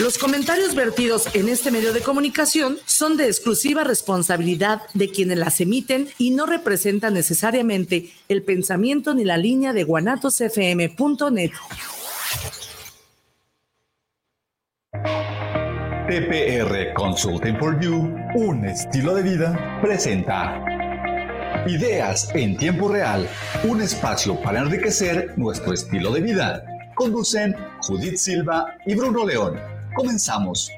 Los comentarios vertidos en este medio de comunicación son de exclusiva responsabilidad de quienes las emiten y no representan necesariamente el pensamiento ni la línea de guanatosfm.net. TPR Consulting for You, un estilo de vida, presenta Ideas en tiempo real, un espacio para enriquecer nuestro estilo de vida. Conducen Judith Silva y Bruno León. Comenzamos.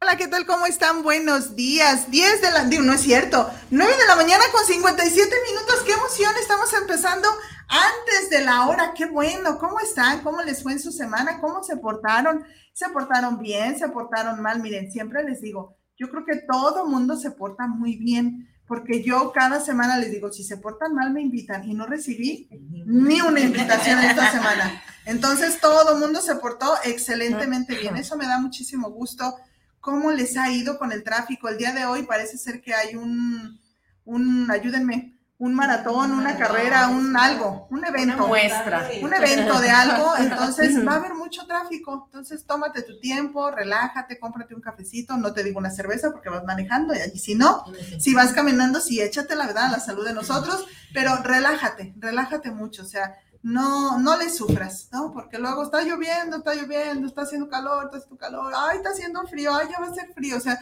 Hola, ¿qué tal? ¿Cómo están? Buenos días. 10 de la... no es cierto. 9 de la mañana con 57 minutos. ¡Qué emoción! Estamos empezando antes de la hora. ¡Qué bueno! ¿Cómo están? ¿Cómo les fue en su semana? ¿Cómo se portaron? ¿Se portaron bien? ¿Se portaron mal? Miren, siempre les digo, yo creo que todo mundo se porta muy bien porque yo cada semana les digo, si se portan mal me invitan y no recibí ni una invitación esta semana. Entonces todo el mundo se portó excelentemente bien. Eso me da muchísimo gusto. ¿Cómo les ha ido con el tráfico? El día de hoy parece ser que hay un, un ayúdenme, un maratón, una carrera, un algo, un evento. muestra. Un evento de algo, entonces va a haber mucho tráfico. Entonces tómate tu tiempo, relájate, cómprate un cafecito, no te digo una cerveza porque vas manejando, y si no, si vas caminando, sí, échate la verdad, la salud de nosotros, pero relájate, relájate mucho, o sea, no, no le sufras, ¿no? Porque luego está lloviendo, está lloviendo, está haciendo calor, está haciendo calor, ay, está haciendo frío, ay, ya va a ser frío, o sea,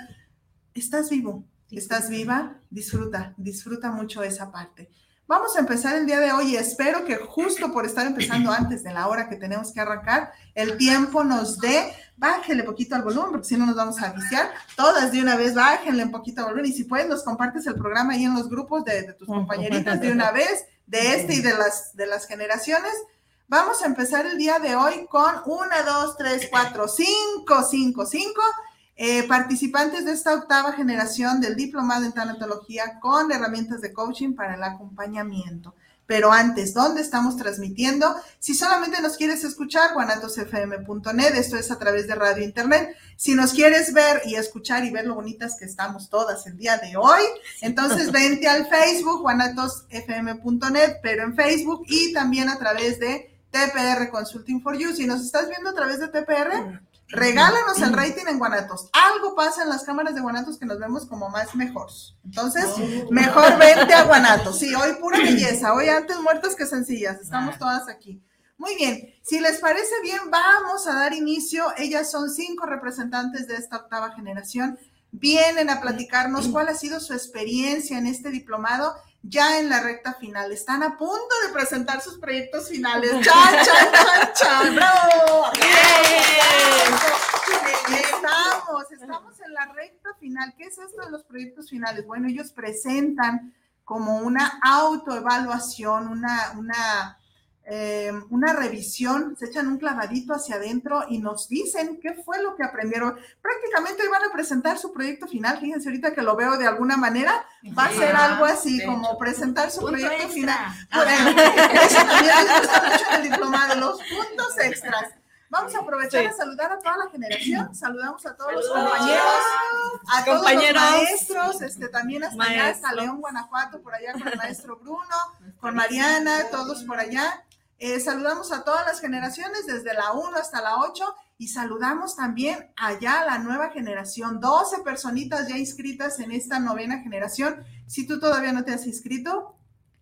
estás vivo, estás viva, disfruta, disfruta mucho esa parte. Vamos a empezar el día de hoy y espero que justo por estar empezando antes de la hora que tenemos que arrancar, el tiempo nos dé, bájenle poquito al volumen porque si no nos vamos a viciar. Todas de una vez, bájenle un poquito al volumen y si puedes nos compartes el programa ahí en los grupos de, tus compañeritas de una vez, de este y de las, de las generaciones. Vamos a empezar el día de hoy con una, dos, tres, cuatro, cinco, cinco, cinco eh, participantes de esta octava generación del diplomado en tanatología con herramientas de coaching para el acompañamiento. Pero antes, ¿dónde estamos transmitiendo? Si solamente nos quieres escuchar, guanatosfm.net, esto es a través de radio internet. Si nos quieres ver y escuchar y ver lo bonitas que estamos todas el día de hoy, entonces vente al Facebook, guanatosfm.net, pero en Facebook y también a través de TPR Consulting for You. Si nos estás viendo a través de TPR, Regálanos el rating en Guanatos. Algo pasa en las cámaras de Guanatos que nos vemos como más mejores. Entonces, oh. mejor vente a Guanatos. Sí, hoy pura belleza. Hoy antes muertas que sencillas. Estamos ah. todas aquí. Muy bien. Si les parece bien, vamos a dar inicio. Ellas son cinco representantes de esta octava generación. Vienen a platicarnos cuál ha sido su experiencia en este diplomado ya en la recta final. Están a punto de presentar sus proyectos finales. ¡Chan, chan, chan, chan! ¡Bravo! Estamos, estamos en la recta final. ¿Qué es esto de los proyectos finales? Bueno, ellos presentan como una autoevaluación, una, una eh, una revisión, se echan un clavadito hacia adentro y nos dicen qué fue lo que aprendieron. Prácticamente hoy van a presentar su proyecto final. Fíjense ahorita que lo veo de alguna manera, va a ser algo así como presentar su proyecto final. eso también mucho en el diplomado, los puntos extras. Vamos a aprovechar a saludar a toda la generación. Saludamos a todos los compañeros, a todos los maestros, este, también hasta allá, hasta León, Guanajuato, por allá con el maestro Bruno, con Mariana, todos por allá. Eh, saludamos a todas las generaciones, desde la 1 hasta la 8, y saludamos también allá a la nueva generación, 12 personitas ya inscritas en esta novena generación. Si tú todavía no te has inscrito,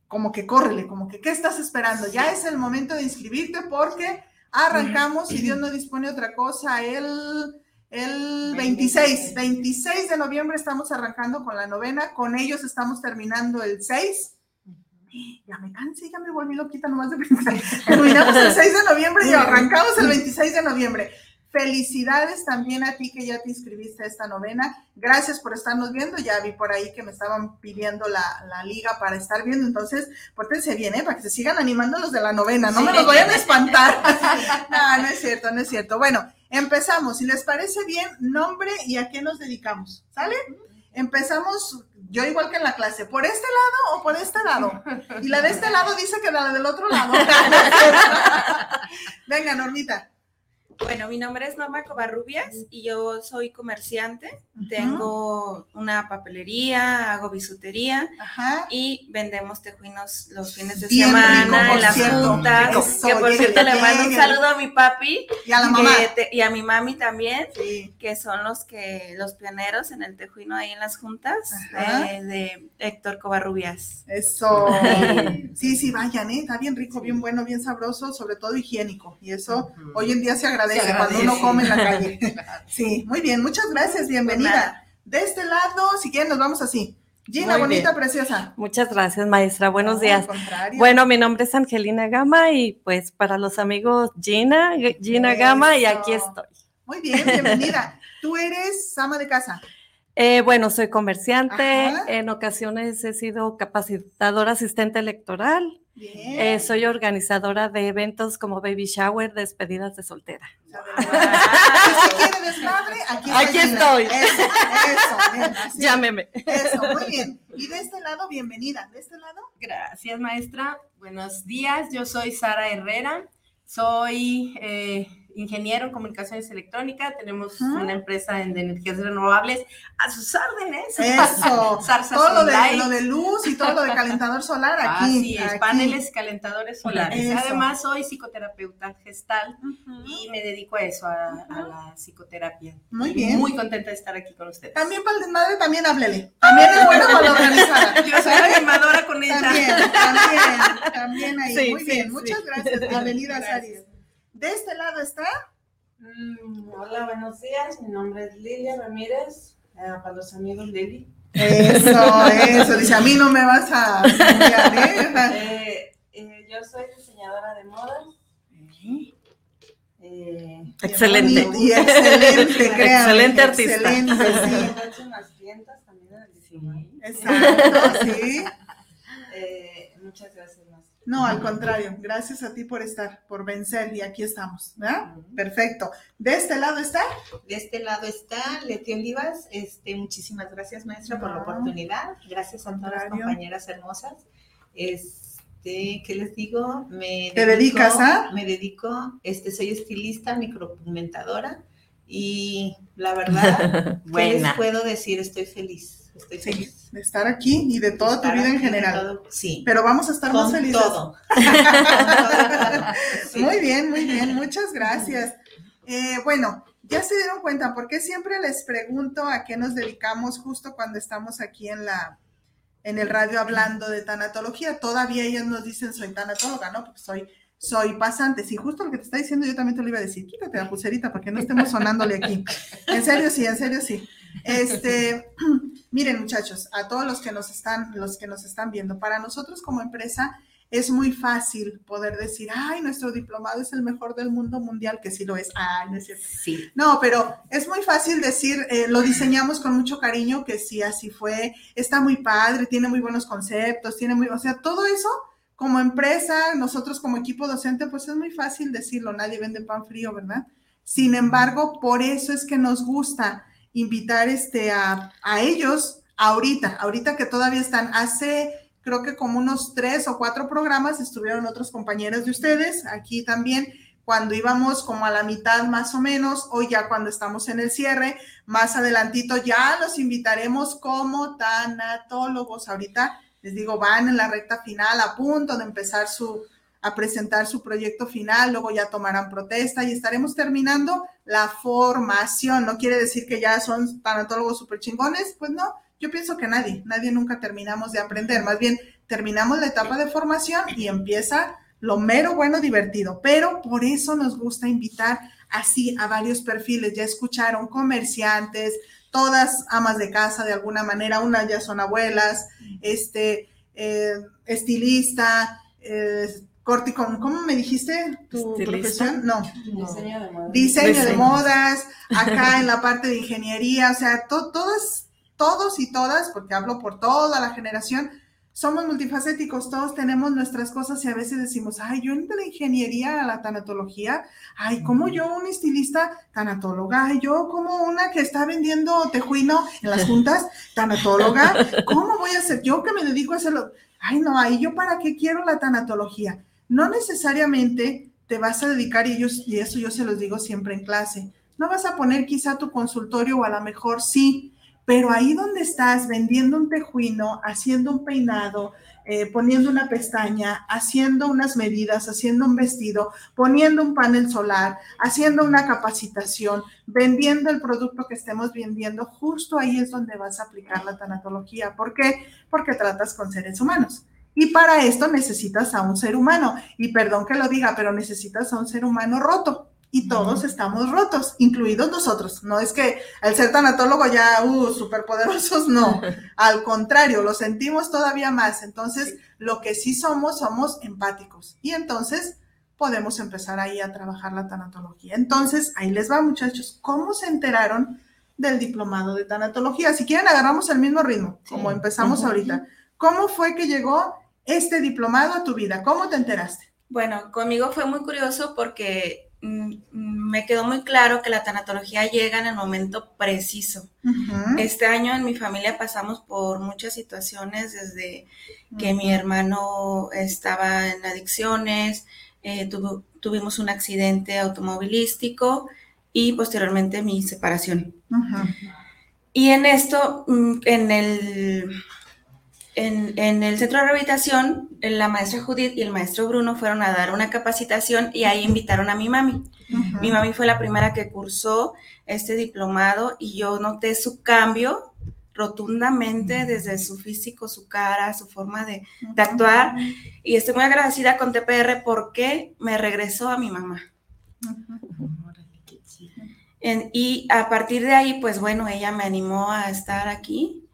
como que córrele, como que, ¿qué estás esperando? Ya es el momento de inscribirte porque arrancamos, si Dios no dispone otra cosa, el, el 26, 26 de noviembre estamos arrancando con la novena, con ellos estamos terminando el 6 ya me cansé, ya me volví loquita nomás de pensar. Terminamos el 6 de noviembre y arrancamos el 26 de noviembre. Felicidades también a ti que ya te inscribiste a esta novena. Gracias por estarnos viendo. Ya vi por ahí que me estaban pidiendo la, la liga para estar viendo. Entonces, pórtense bien, ¿eh? Para que se sigan animando los de la novena. No me los vayan a espantar. no, no es cierto, no es cierto. Bueno, empezamos. Si les parece bien, nombre y a qué nos dedicamos. ¿Sale? Empezamos, yo igual que en la clase, ¿por este lado o por este lado? Y la de este lado dice que la del otro lado. Venga, Normita. Bueno, mi nombre es Norma Covarrubias y yo soy comerciante. Tengo una papelería, hago bisutería y vendemos tejuinos los fines de semana en las juntas. que por cierto le mando un saludo a mi papi y a la mamá y a mi mami también, que son los que los pioneros en el tejuino ahí en las juntas eh, de Héctor Covarrubias. Eso. sí, sí, vayan, ¿eh? está bien rico, bien bueno, bien sabroso, sobre todo higiénico. Y eso hoy en día se agradece cuando uno come en la calle. Sí, muy bien, muchas gracias, bienvenida. De este lado, si quieren, nos vamos así. Gina, bonita, preciosa. Muchas gracias, maestra. Buenos días. Bueno, mi nombre es Angelina Gama y pues para los amigos Gina, Gina Gama y aquí estoy. Muy bien, bienvenida. Tú eres ama de casa. Eh, bueno, soy comerciante. En ocasiones he sido capacitadora asistente electoral. Eh, soy organizadora de eventos como baby shower, despedidas de soltera. aquí, estoy. Eso, Llámeme. Eso, muy bien. Y de este lado, bienvenida. ¿De este lado? Gracias, maestra. Buenos días. Yo soy Sara Herrera. Soy eh, ingeniero en comunicaciones electrónicas, tenemos una empresa de energías renovables a sus órdenes. Eso, todo lo de, lo de, luz y todo lo de calentador solar aquí. Así es, paneles calentadores solares. Además, soy psicoterapeuta gestal y me dedico a eso, a, la psicoterapia. Muy bien. Muy contenta de estar aquí con ustedes. También para el madre, también háblele. También es bueno con la organizada. Yo soy animadora con ella. También, también, también ahí. Muy bien, muchas gracias. Bienvenida, Sari. De este lado está. Mm, hola, buenos días. Mi nombre es Lilia Ramírez, eh, para los amigos Lili. Eso, eso. Dice, a mí no me vas a ¿eh? eh, yo soy diseñadora de modas. excelente. Y, excelente, excelente artista. Excelente, sí. He hecho unas tiendas también. Exacto, sí. muchas gracias. No, al contrario, gracias a ti por estar, por vencer y aquí estamos, ¿verdad? Perfecto. ¿De este lado está? De este lado está Leti Olivas. Este, muchísimas gracias, maestra, por la oportunidad. Gracias a todas las compañeras hermosas. Este, ¿qué les digo? Me ¿Te dedicas a? Me dedico, este, soy estilista, micropigmentadora y la verdad, ¿qué les puedo decir? Estoy feliz. Estoy feliz. de estar aquí y de toda tu vida en general. sí. Pero vamos a estar más felices. Todo. Muy bien, muy bien. Muchas gracias. Eh, bueno, ya se dieron cuenta, porque siempre les pregunto a qué nos dedicamos justo cuando estamos aquí en la en el radio hablando de tanatología. Todavía ellos nos dicen soy tanatóloga, ¿no? Porque soy soy pasante. Sí, justo lo que te está diciendo, yo también te lo iba a decir. Quítate la pulserita para que no estemos sonándole aquí. En serio, sí, en serio, sí. Este, miren muchachos, a todos los que nos están, los que nos están viendo, para nosotros como empresa es muy fácil poder decir, ay, nuestro diplomado es el mejor del mundo mundial, que sí lo es. Ay, no es cierto. Sí. No, pero es muy fácil decir, eh, lo diseñamos con mucho cariño, que sí, así fue, está muy padre, tiene muy buenos conceptos, tiene muy, o sea, todo eso como empresa, nosotros como equipo docente, pues es muy fácil decirlo, nadie vende pan frío, ¿verdad? Sin embargo, por eso es que nos gusta invitar este, a, ellos ahorita, ahorita que todavía están, hace creo que como unos tres o cuatro programas estuvieron otros compañeros de ustedes, aquí también, cuando íbamos como a la mitad más o menos, hoy ya cuando estamos en el cierre, más adelantito ya los invitaremos como tanatólogos. Ahorita les digo, van en la recta final, a punto de empezar su, a presentar su proyecto final, luego ya tomarán protesta y estaremos terminando la formación. No quiere decir que ya son tanatólogos súper chingones, pues no, yo pienso que nadie, nadie nunca terminamos de aprender, más bien terminamos la etapa de formación y empieza lo mero bueno divertido, pero por eso nos gusta invitar así a varios perfiles, ya escucharon comerciantes, todas amas de casa de alguna manera, unas ya son abuelas, este, eh, estilista, eh, Corticón, ¿cómo me dijiste tu profesión? No. Diseño de modas. Diseño de modas, acá en la parte de ingeniería, o sea, todas, todos y todas, porque hablo por toda la generación, somos multifacéticos, todos tenemos nuestras cosas y a veces decimos, ay, yo entre la ingeniería a la tanatología, ay, como yo un estilista tanatóloga, ay, yo como una que está vendiendo tejuino en las juntas, tanatóloga, ¿cómo voy a ser yo que me dedico a hacerlo? Ay, no, ahí yo para qué quiero la tanatología. No necesariamente te vas a dedicar, y, y eso yo se los digo siempre en clase, no vas a poner quizá tu consultorio o a lo mejor sí, pero ahí donde estás vendiendo un tejuino, haciendo un peinado, eh, poniendo una pestaña, haciendo unas medidas, haciendo un vestido, poniendo un panel solar, haciendo una capacitación, vendiendo el producto que estemos vendiendo, justo ahí es donde vas a aplicar la tanatología. ¿Por qué? Porque tratas con seres humanos. Y para esto necesitas a un ser humano. Y perdón que lo diga, pero necesitas a un ser humano roto y todos estamos rotos, incluidos nosotros. No es que al ser tanatólogo ya, uh, superpoderosos, no. Al contrario, lo sentimos todavía más. Entonces, lo que sí somos, somos empáticos. Y entonces podemos empezar ahí a trabajar la tanatología. Entonces, ahí les va, muchachos. ¿Cómo se enteraron del diplomado de tanatología? Si quieren, agarramos el mismo ritmo, como empezamos ahorita. ¿Cómo fue que llegó este diplomado a tu vida? ¿Cómo te enteraste? Bueno, conmigo fue muy curioso porque Mm, me quedó muy claro que la tanatología llega en el momento preciso. Este año en mi familia pasamos por muchas situaciones, desde que mi hermano estaba en adicciones, eh, tuvimos un accidente automovilístico y posteriormente mi separación. Y en esto, mm, en el en, el centro de rehabilitación, la maestra Judith y el maestro Bruno fueron a dar una capacitación y ahí invitaron a mi mami. Mi mami fue la primera que cursó este diplomado y yo noté su cambio rotundamente desde su físico, su cara, su forma de, actuar. Y estoy muy agradecida con TPR porque me regresó a mi mamá. y a partir de ahí, pues bueno, ella me animó a estar aquí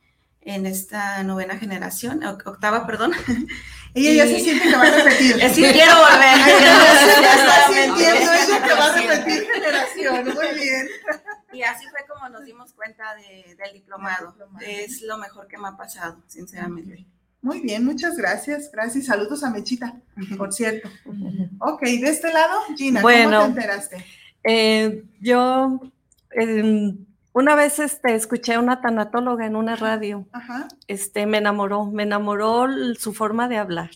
en esta novena generación, octava, perdón. Ella ya se siente que va a repetir. Sí, quiero volver. ya está sintiendo ella que va a repetir generación. Muy bien. Y así fue como nos dimos cuenta del diplomado. Es lo mejor que me ha pasado, sinceramente. Muy bien, muchas gracias. Gracias. Saludos a Mechita, por cierto. Ok, de este lado, Gina, ¿cómo te enteraste? Eh, yo una vez este, escuché a una tanatóloga en una radio. Este, me enamoró, me enamoró su forma de hablar.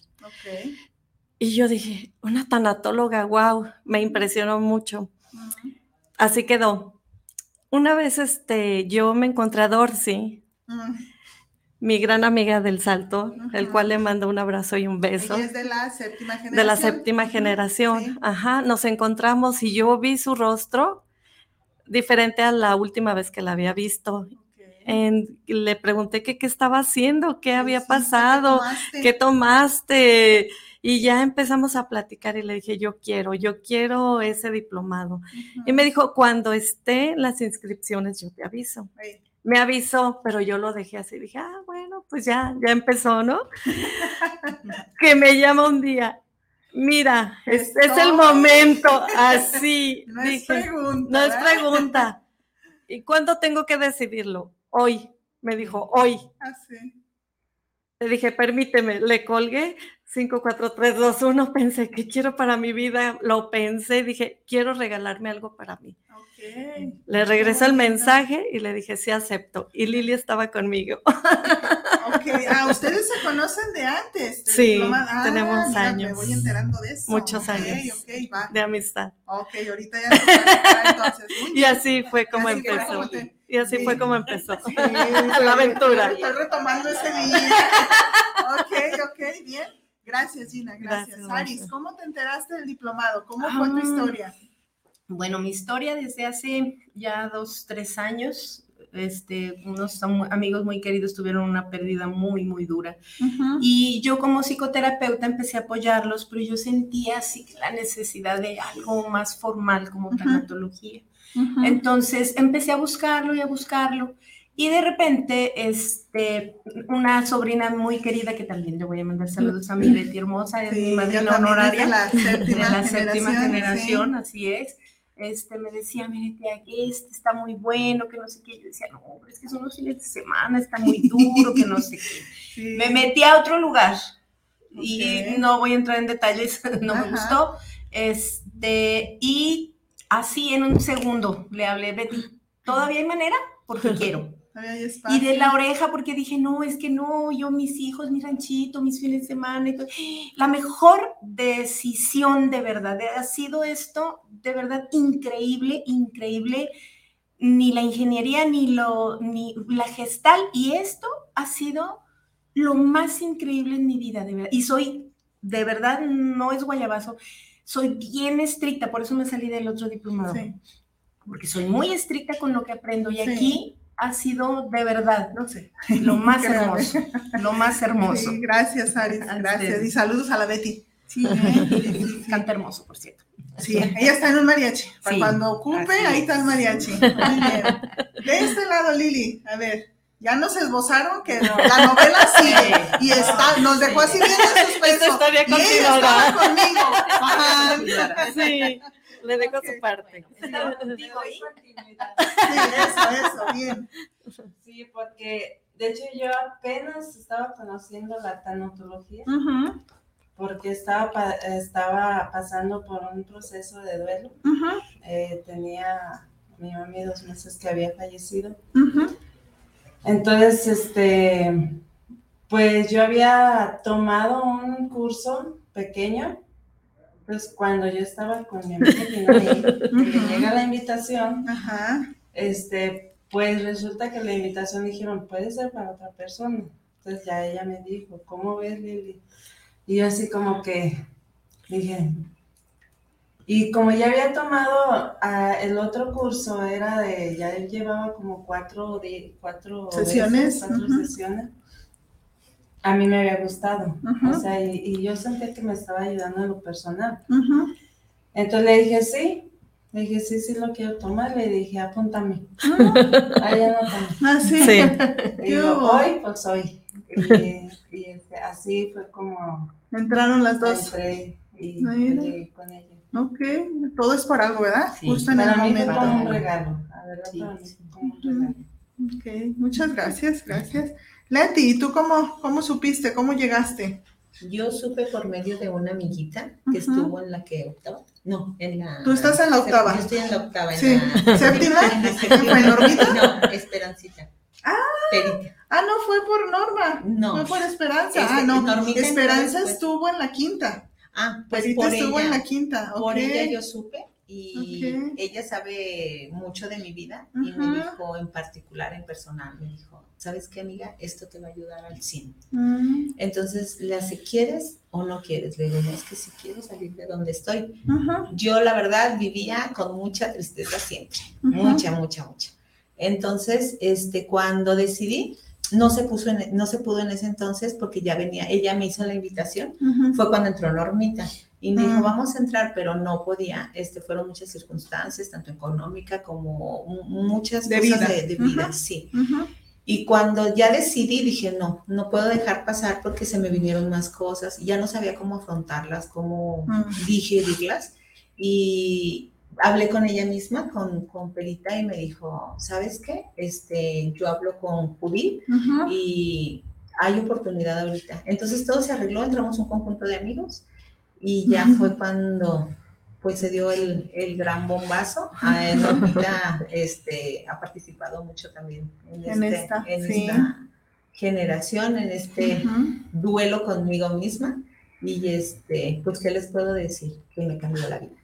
Y yo dije, una tanatóloga, wow, me impresionó mucho. Así quedó. Una vez este, yo me encontré a Dorcy, mi gran amiga del Salto, el cual le mando un abrazo y un beso. es de la séptima generación. De la séptima generación. Ajá, nos encontramos y yo vi su rostro diferente a la última vez que la había visto. le pregunté qué estaba haciendo, qué había pasado, ¿qué tomaste? Y ya empezamos a platicar y le dije, yo quiero, yo quiero ese diplomado. Y me dijo, cuando esté las inscripciones, yo te aviso. Me avisó, pero yo lo dejé así. Dije, ah, bueno, pues ya, ya empezó, ¿no? que me llama un día, Mira, es, el momento, así. no es pregunta. No es pregunta. ¿Y cuándo tengo que decidirlo? Hoy, me dijo, hoy. Así. Ah, Le dije, permíteme, le colgué 5, 4, 3, 2, 1, pensé, ¿qué quiero para mi vida? Lo pensé, dije, quiero regalarme algo para mí. Le regresó el mensaje y le dije, sí, acepto. Y Lili estaba conmigo. Ok, ah, ustedes se conocen de antes. sí, ah, tenemos años. Me voy enterando de eso. Muchos años de amistad. Ok, ahorita ya entonces. y así fue como empezó. Y así fue como empezó la aventura. Estoy retomando ese día. ok, ok, bien. Gracias, Gina, gracias. gracias Aris, ¿cómo te enteraste del diplomado? ¿Cómo fue tu ah, historia? Bueno, mi historia desde hace ya dos, tres años, este, unos amigos muy queridos tuvieron una pérdida muy, muy dura. Y yo como psicoterapeuta empecé a apoyarlos, pero yo sentía así la necesidad de algo más formal como tanatología. Entonces empecé a buscarlo y a buscarlo. Y de repente, este, una sobrina muy querida, que también le voy a mandar saludos a mi Betty hermosa, es mi madrina honoraria de la séptima, generación, así es este, me decía, mire, que este está muy bueno, que no sé qué. Yo decía, no, es que son los fines de semana, está muy duro, que no sé qué. Me metí a otro lugar y no voy a entrar en detalles, no me gustó. Este, y así en un segundo le hablé, Betty, ¿todavía hay manera? Porque quiero. Y de la oreja, porque dije, no, es que no, yo, mis hijos, mi ranchito, mis fines de semana. La mejor decisión de verdad ha sido esto, de verdad, increíble, increíble. Ni la ingeniería, ni, lo, ni la gestal. Y esto ha sido lo más increíble en mi vida, de verdad. Y soy, de verdad, no es guayabazo, soy bien estricta, por eso me salí del otro diplomado. Porque soy muy estricta con lo que aprendo. Y aquí ha sido de verdad, no sé, lo más hermoso, lo más hermoso. gracias, Aris, gracias. Y saludos a la Betty. Sí, canta hermoso, por cierto. Sí, ella está en un mariachi. Para cuando ocupe, ahí está el mariachi. Muy bien. De este lado, Lili, a ver, ya nos esbozaron que la novela sigue y está, nos dejó así bien en suspenso. y ella estaba conmigo. Sí le dejo su parte. Digo, Sí, eso, eso, bien. Sí, porque de hecho yo apenas estaba conociendo la tanatología. Porque estaba, estaba pasando por un proceso de duelo. Eh, tenía mi mami dos meses que había fallecido. Entonces, este, pues yo había tomado un curso pequeño pues cuando yo estaba con mi amiga que me llega la invitación, este, pues resulta que la invitación dijeron, puede ser para otra persona. Entonces ya ella me dijo, ¿cómo ves, Lili? Y yo así como que dije, y como ya había tomado ah, el otro curso, era de, ya llevaba como cuatro, cuatro sesiones. cuatro sesiones a mí me había gustado. O sea, y, yo sentía que me estaba ayudando en lo personal. Entonces le dije, sí. Le dije, sí, sí lo quiero tomar. Le dije, apúntame. Ahí anótame. Ah, sí. Y hoy, pues hoy. Y, este, así fue como... Entraron las dos. Entré y llegué con ella. Ok, todo es por algo, ¿verdad? Sí, Justo en el momento. Fue como un regalo. A ver, sí, como un regalo. Ok, muchas gracias, gracias. Leti, ¿y tú cómo, cómo supiste? ¿Cómo llegaste? Yo supe por medio de una amiguita que estuvo en la que octava. No, en la. ¿Tú estás en la octava? Yo estoy en la octava. En sí. La, ¿Séptima? No, Esperancita. Ah, ah, no fue por Norma. No. Fue por Esperanza. ah, no. Normita Esperanza estuvo en la quinta. Ah, pues por estuvo en la quinta. Por ella yo supe y ella sabe mucho de mi vida y me dijo en particular, en personal, me dijo, ¿sabes qué, amiga? Esto te va a ayudar al 100. Mm. Entonces, le hace, ¿quieres o no quieres? Le digo, es que si quiero salir de donde estoy. Yo, la verdad, vivía con mucha tristeza siempre, mucha, mucha, mucha. Entonces, este, cuando decidí, no se, puso no se pudo en ese entonces porque ya venía, ella me hizo la invitación, fue cuando entró Normita. Y me dijo, vamos a entrar, pero no podía. Este, fueron muchas circunstancias, tanto económica como muchas de cosas vida. De, vida, sí. Y cuando ya decidí, dije, no, no puedo dejar pasar porque se me vinieron más cosas ya no sabía cómo afrontarlas, cómo digerirlas. Y hablé con ella misma, con, con Perita, y me dijo, ¿sabes qué? Este, yo hablo con Judith y hay oportunidad ahorita. Entonces todo se arregló, entramos un conjunto de amigos y ya fue cuando pues se dio el, el gran bombazo. Ah, Normita este, ha participado mucho también en, este, esta, generación, en este duelo conmigo misma. Y este, pues, ¿qué les puedo decir? Que me cambió la vida.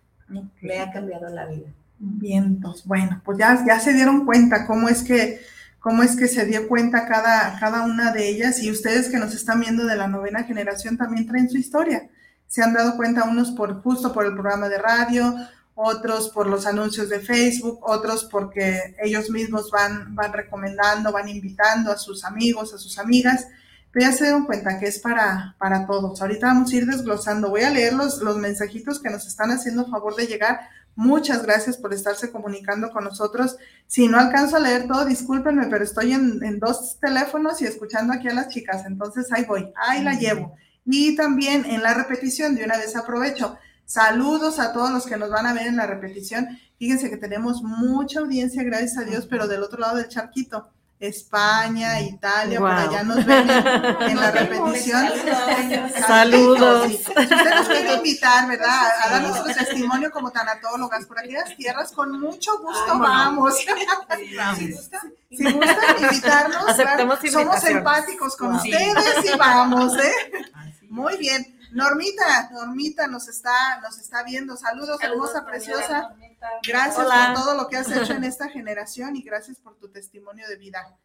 Me ha cambiado la vida. Bien, pues bueno, pues ya, ya se dieron cuenta cómo es que cómo es que se dio cuenta cada, cada una de ellas y ustedes que nos están viendo de la novena generación también traen su historia se han dado cuenta unos por justo por el programa de radio, otros por los anuncios de Facebook, otros porque ellos mismos van, van recomendando, van invitando a sus amigos, a sus amigas, pero ya se dieron cuenta que es para, para todos. Ahorita vamos a ir desglosando. Voy a leer los, los mensajitos que nos están haciendo favor de llegar. Muchas gracias por estarse comunicando con nosotros. Si no alcanzo a leer todo, discúlpenme, pero estoy en, en dos teléfonos y escuchando aquí a las chicas. Entonces ahí voy, ahí la llevo. Y también en la repetición, de una vez aprovecho, Saludos a todos los que nos van a ver en la repetición. Fíjense que tenemos mucha audiencia, gracias a Dios, pero del otro lado del charquito. España, Italia, por allá nos ven en, la repetición. Saludos. Si usted nos quiere invitar, ¿verdad? A dar nuestro testimonio como tanatólogas por aquellas tierras, con mucho gusto vamos. Si gustan invitarnos, somos empáticos con ustedes y vamos, ¿eh? Muy bien. Normita, Normita nos está, nos está viendo. Saludos, hermosa, preciosa. Gracias por todo lo que has hecho en esta generación y gracias por tu testimonio de vida.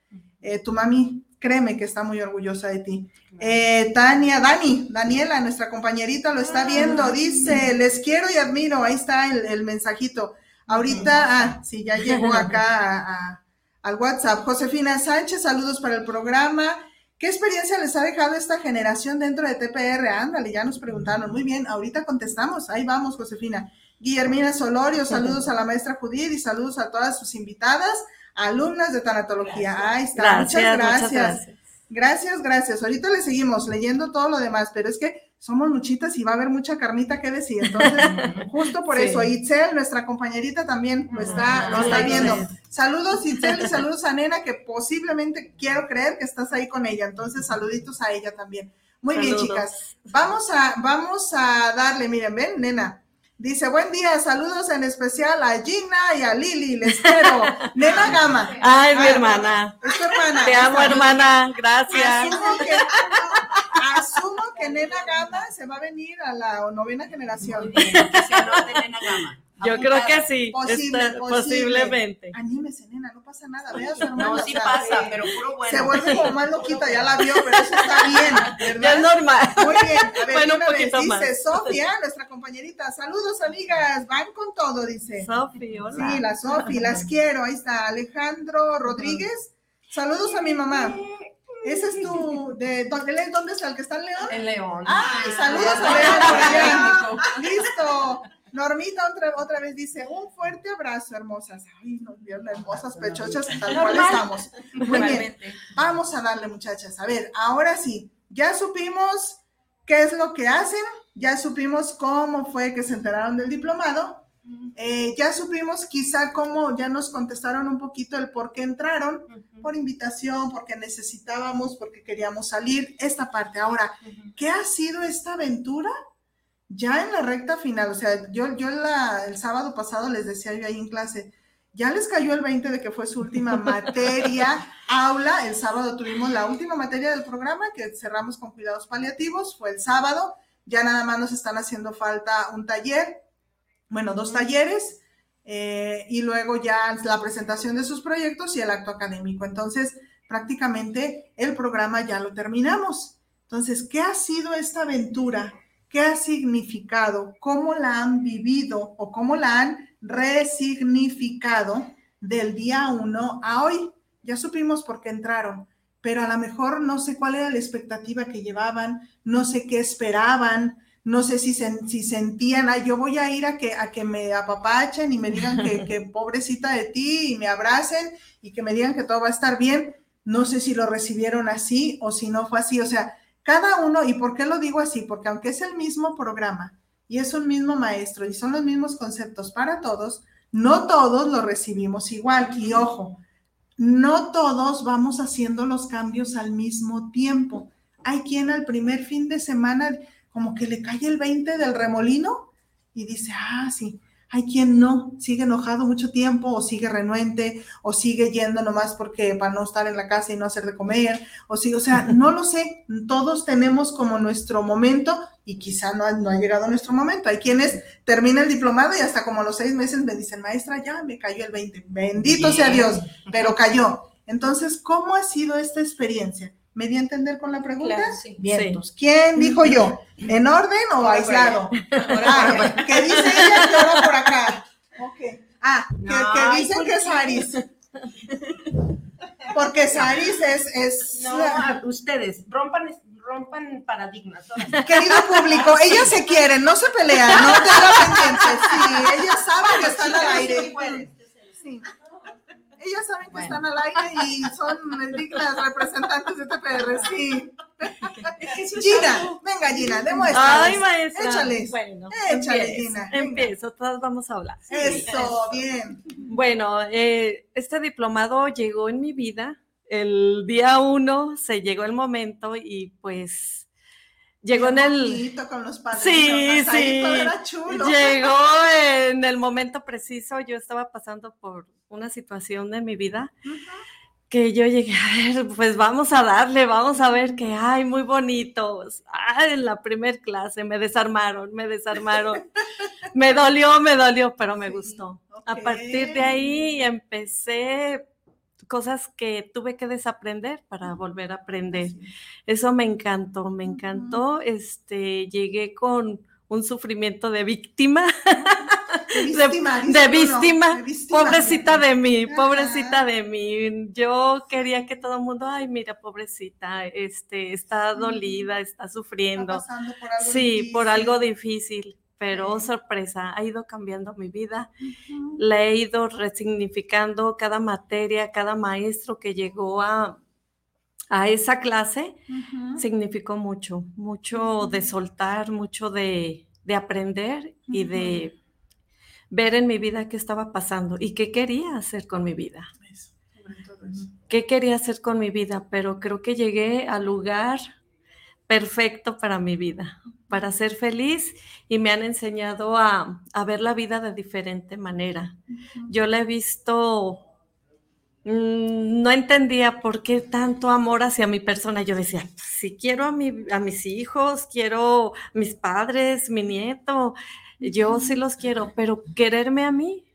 Eh, tu mami, créeme que está muy orgullosa de ti. Eh, Tania, Dani, Daniela, nuestra compañerita, lo está viendo. Dice, les quiero y admiro. Ahí está el, mensajito. Ahorita, ah, sí, ya llegó acá al WhatsApp. Josefina Sánchez, saludos para el programa. ¿Qué experiencia les ha dejado esta generación dentro de TPR? Ándale, ya nos preguntaron. Muy bien, ahorita contestamos. Ahí vamos, Josefina. Guillermina Solorio, saludos a la maestra Judith y saludos a todas sus invitadas, alumnas de tanatología. Ahí está, muchas gracias. gracias. Gracias, gracias. Ahorita le seguimos leyendo todo lo demás, pero es que somos muchitas y va a haber mucha carnita que decir. Entonces, justo por eso, Itzel, nuestra compañerita, también lo está, lo está viendo. Saludos, Itzel, y saludos a Nena, que posiblemente quiero creer que estás ahí con ella. Entonces, saluditos a ella también. Muy bien, chicas. Vamos a, vamos a darle, miren, ven, Nena. Dice, buen día, saludos en especial a Gina y a Lili, les quiero. Nena Gama. Ay, mi hermana. Es tu hermana. Te amo, hermana. Gracias asumo que Nena Gama se va a venir a la novena generación. Yo creo que sí, posiblemente. Anímese, nena, no pasa nada. Vea su hermano. No, sí pasa, pero puro bueno. Se vuelve como más loquita, ya la vio, pero eso está bien, ¿verdad? es normal. Muy bien. A ver, bueno, un poquito vez, más. Dice Sofía, nuestra compañerita. Saludos, amigas. Van con todo, dice. Sofía, hola. Sí, la Sofía, las quiero. Ahí está Alejandro Rodríguez. Saludos a mi mamá. Ese es tu, de, ¿dónde, ¿dónde está el que está en León? En León. ¡Ay, saludos a León! ¡Listo! Normita otra, otra vez dice, un fuerte abrazo, hermosas. Ay, nos vieron hermosas pechochas, tal cual estamos. Muy bien, vamos a darle, muchachas. A ver, ahora sí, ya supimos qué es lo que hacen, ya supimos cómo fue que se enteraron del diplomado, eh, ya supimos quizá cómo ya nos contestaron un poquito el por qué entraron, por invitación, porque necesitábamos, porque queríamos salir, esta parte. Ahora, ¿qué ha sido esta aventura? Ya en la recta final, o sea, yo, yo el sábado pasado les decía yo ahí en clase, ya les cayó el 20 de que fue su última materia, aula, el sábado tuvimos la última materia del programa que cerramos con cuidados paliativos, fue el sábado, ya nada más nos están haciendo falta un taller, bueno, dos talleres eh, y luego ya la presentación de sus proyectos y el acto académico. Entonces, prácticamente el programa ya lo terminamos. Entonces, ¿qué ha sido esta aventura? ¿Qué ha significado? ¿Cómo la han vivido o cómo la han resignificado del día uno a hoy? Ya supimos por qué entraron, pero a lo mejor no sé cuál era la expectativa que llevaban, no sé qué esperaban, no sé si, si sentían, ay, yo voy a ir a que, a que me apapachen y me digan que, que, pobrecita de ti y me abracen y que me digan que todo va a estar bien. No sé si lo recibieron así o si no fue así. O sea, cada uno, ¿y por qué lo digo así? Porque aunque es el mismo programa y es un mismo maestro y son los mismos conceptos para todos, no todos lo recibimos igual. Y ojo, no todos vamos haciendo los cambios al mismo tiempo. Hay quien al primer fin de semana como que le cae el 20 del remolino y dice, ah, sí, hay quien no, sigue enojado mucho tiempo o sigue renuente o sigue yendo nomás porque para no estar en la casa y no hacer de comer o sí, o sea, no lo sé, todos tenemos como nuestro momento y quizá no ha, no ha llegado nuestro momento. Hay quienes terminan el diplomado y hasta como los seis meses me dicen, maestra, ya me cayó el 20, bendito sea Dios, pero cayó. Entonces, ¿cómo ha sido esta experiencia? ¿Me di a entender con la pregunta? Claro, sí. Bien, ¿quién dijo yo? ¿En orden o aislado? Ah, ¿qué dice ella que ahora por acá? Ok. Ah, que, dicen que es Aris. Porque Saris es... es no, ustedes, rompan, rompan paradigmas. Querido público, ellas se quieren, no se pelean, no te pendientes. Sí, ellas saben que están al aire. Sí ellas saben que están al aire y son dignas representantes de TPR, sí. Gina, venga Gina, demuestra. Ay, maestra. Échale. Bueno, Échale, empiezo, Gina. Empiezo, todas vamos a hablar. Eso, bien. Bueno, eh, este diplomado llegó en mi vida. El día uno se llegó el momento y pues llegó en el... Con los padres, sí, sí. todo era chulo. Llegó en el momento preciso. Yo estaba pasando por una situación de mi vida que yo llegué a ver, pues vamos a darle, vamos a ver que hay muy bonitos. Ay, en la primer clase me desarmaron, me desarmaron. me dolió, me dolió, pero me gustó. A partir de ahí empecé cosas que tuve que desaprender para volver a aprender. Eso me encantó, me encantó. Este, llegué con un sufrimiento de víctima. De víctima, de, de víctima, de víctima. pobrecita de mí, pobrecita de mí. Yo quería que todo el mundo, ay, mira, pobrecita, este, está dolida, está sufriendo. Está pasando por algo sí, por difícil. algo difícil, pero oh, sorpresa, ha ido cambiando mi vida. La he ido resignificando cada materia, cada maestro que llegó a, a esa clase, Ujú. significó mucho, mucho de soltar, mucho de, de aprender y de ver en mi vida qué estaba pasando y qué quería hacer con mi vida. Eso, eso. ¿Qué quería hacer con mi vida? Pero creo que llegué al lugar perfecto para mi vida, para ser feliz y me han enseñado a, a ver la vida de diferente manera. Yo la he visto, mm, no entendía por qué tanto amor hacia mi persona. Yo decía, si quiero a, mi- a mis hijos, quiero a mis padres, mi nieto, yo sí los quiero, pero quererme a mí,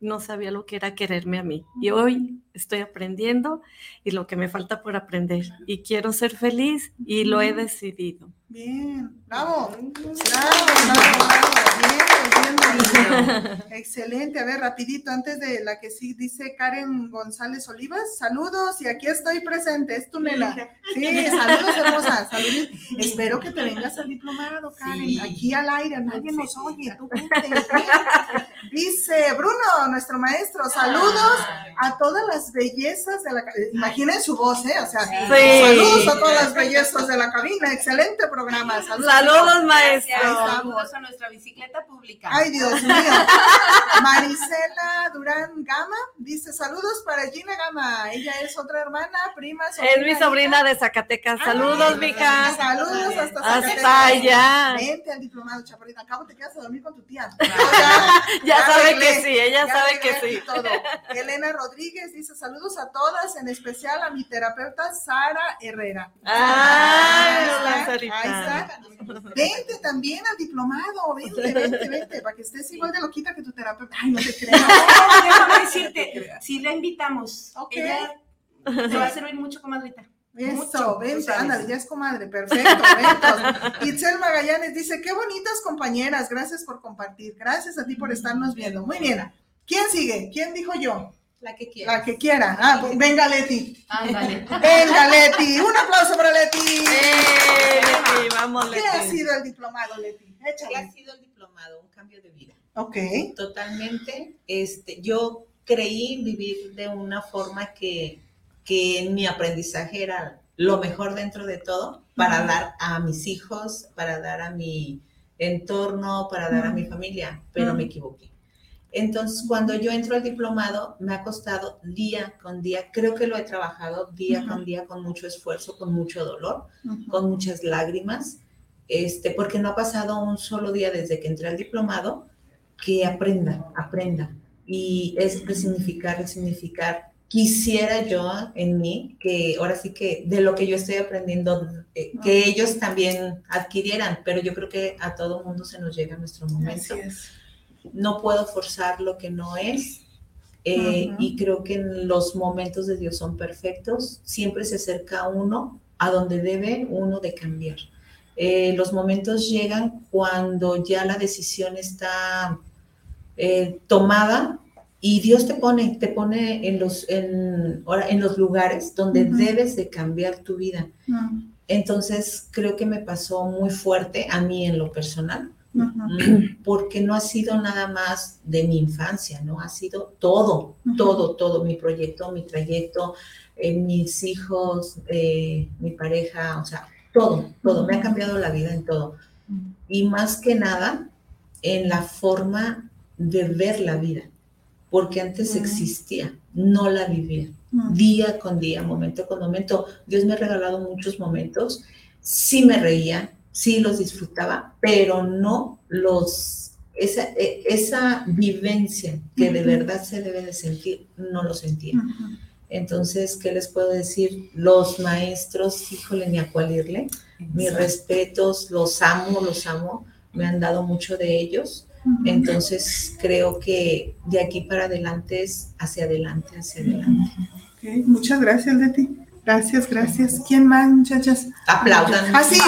no sabía lo que era quererme a mí. Y hoy estoy aprendiendo y lo que me falta por aprender. Y quiero ser feliz y lo he decidido. Bien, bravo. Bravo, bravo, bravo. Bien, bien, bien. Excelente. A ver, rapidito, antes de la que sí dice Karen González Olivas, saludos y aquí estoy presente, es tu nena. Sí, saludos hermosa, saludos. Espero que te vengas al diplomado, Karen, aquí al aire, nadie nos oye, tú vente, vente. Dice Bruno, nuestro maestro, saludos a todas las bellezas de la cabina. Imaginen su voz, ¿eh? O sea, saludos a todas las bellezas de la cabina, excelente programa. Saludos, Saludos, maestro. Ahí estamos. Saludos a nuestra bicicleta pública. Ay, Dios mío. Marisela Durán Gama dice saludos para Gina Gama. Ella es otra hermana, prima. Es mi sobrina de Zacatecas. Saludos, mija. Saludos hasta Hasta Zacatecas. allá. Vente al diplomado, chaparrita. Acabo te quedas a dormir con tu tía. Ya sabe arreglé, que sí, ella ya sabe que sí. todo. Elena Rodríguez dice saludos a todas, en especial a mi terapeuta Sara Herrera. Ay, Ahí la está, Sarita. ahí está. Vente también al diplomado, vente, vente, vente, para que estés igual de loquita que tu terapeuta. Ay, no te creo. No, decirte, si la invitamos, Ok. ella te va a servir mucho, comadrita. Eso, Mucho, vente, ándale, ya es comadre, perfecto, vente. Itzel Magallanes dice, qué bonitas compañeras, gracias por compartir, gracias a ti por estarnos viendo. Muy bien, ¿quién sigue? ¿Quién dijo yo? La que quiera. La que quiera. Ah, pues, venga Leti, Ándale. venga Leti, un aplauso para Leti. Eh, Leti, vamos, ¿Qué ha sido el diplomado, Leti? ¿Qué ha Échale. sido el diplomado? Un cambio de vida. Ok. Totalmente. Este, yo creí vivir de una forma que, que en mi aprendizaje era lo mejor dentro de todo para dar a mis hijos, para dar a mi entorno, para dar a mi familia, pero me equivoqué. Entonces, cuando yo entro al diplomado, me ha costado día con día, creo que lo he trabajado día con día con mucho esfuerzo, con mucho dolor, con muchas lágrimas, este, porque no ha pasado un solo día desde que entré al diplomado que aprenda, aprenda. Y es resignificar, resignificar. Quisiera yo en mí que ahora sí que de lo que yo estoy aprendiendo, eh, que ellos también adquirieran, pero yo creo que a todo mundo se nos llega nuestro momento Así es. No puedo forzar lo que no es. eh. Y creo que en los momentos de Dios son perfectos. Siempre se acerca a uno a donde debe uno de cambiar. Eh, los momentos llegan cuando ya la decisión está eh, tomada y Dios te pone, te pone en los, en, en los lugares donde debes de cambiar tu vida. Entonces creo que me pasó muy fuerte a mí en lo personal Porque no ha sido nada más de mi infancia, ¿no? Ha sido todo, todo, todo, mi proyecto, mi trayecto, eh, mis hijos, eh, mi pareja, o sea, todo, todo, me ha cambiado la vida en todo. Y más que nada, en la forma de ver la vida, porque antes existía, no la vivía, día con día, momento con momento. Dios me ha regalado muchos momentos, sí me reía, sí los disfrutaba, pero no los, esa, e, esa vivencia que de verdad se debe de sentir, no lo sentía. Entonces, ¿qué les puedo decir? Los maestros, híjole, ni a cuál irle. Mis respetos, los amo, los amo. Me han dado mucho de ellos. Entonces, creo que de aquí para adelante es hacia adelante, hacia adelante. Muchas gracias, Leti. Gracias, gracias. ¿Quién más, muchachas? Aplaudan. Así.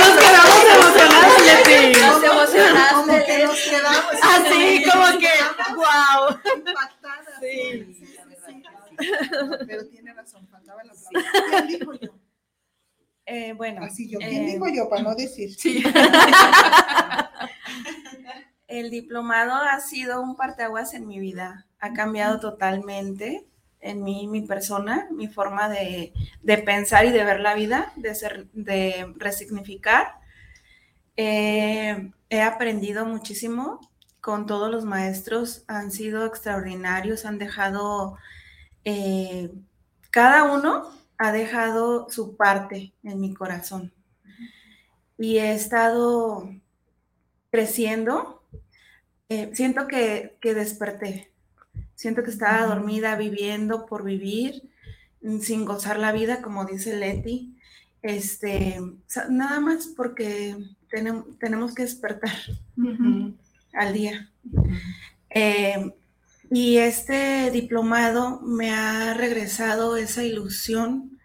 nos quedamos emocionadas, Leti. Nos emocionadas. Como que nos quedamos. Así, como que, wow. Impactadas. Sí. sí, sí, Pero tiene razón, faltaba el aplauso. ¿Quién dijo yo? Eh, bueno. Así yo, ¿quién eh, dijo yo? Para no decir. Sí. el diplomado ha sido un parteaguas en mi vida. Ha cambiado totalmente en mí, mi persona, mi forma de, pensar y de ver la vida, de, ser, de resignificar. Eh, he aprendido muchísimo con todos los maestros, han sido extraordinarios, han dejado, eh, cada uno ha dejado su parte en mi corazón. Y he estado creciendo. Eh, siento que, que desperté, Siento que estaba dormida viviendo por vivir, mm, sin gozar la vida, como dice Leti. Este, nada más porque tenemos, que despertar al día. Eh, y este diplomado me ha regresado esa ilusión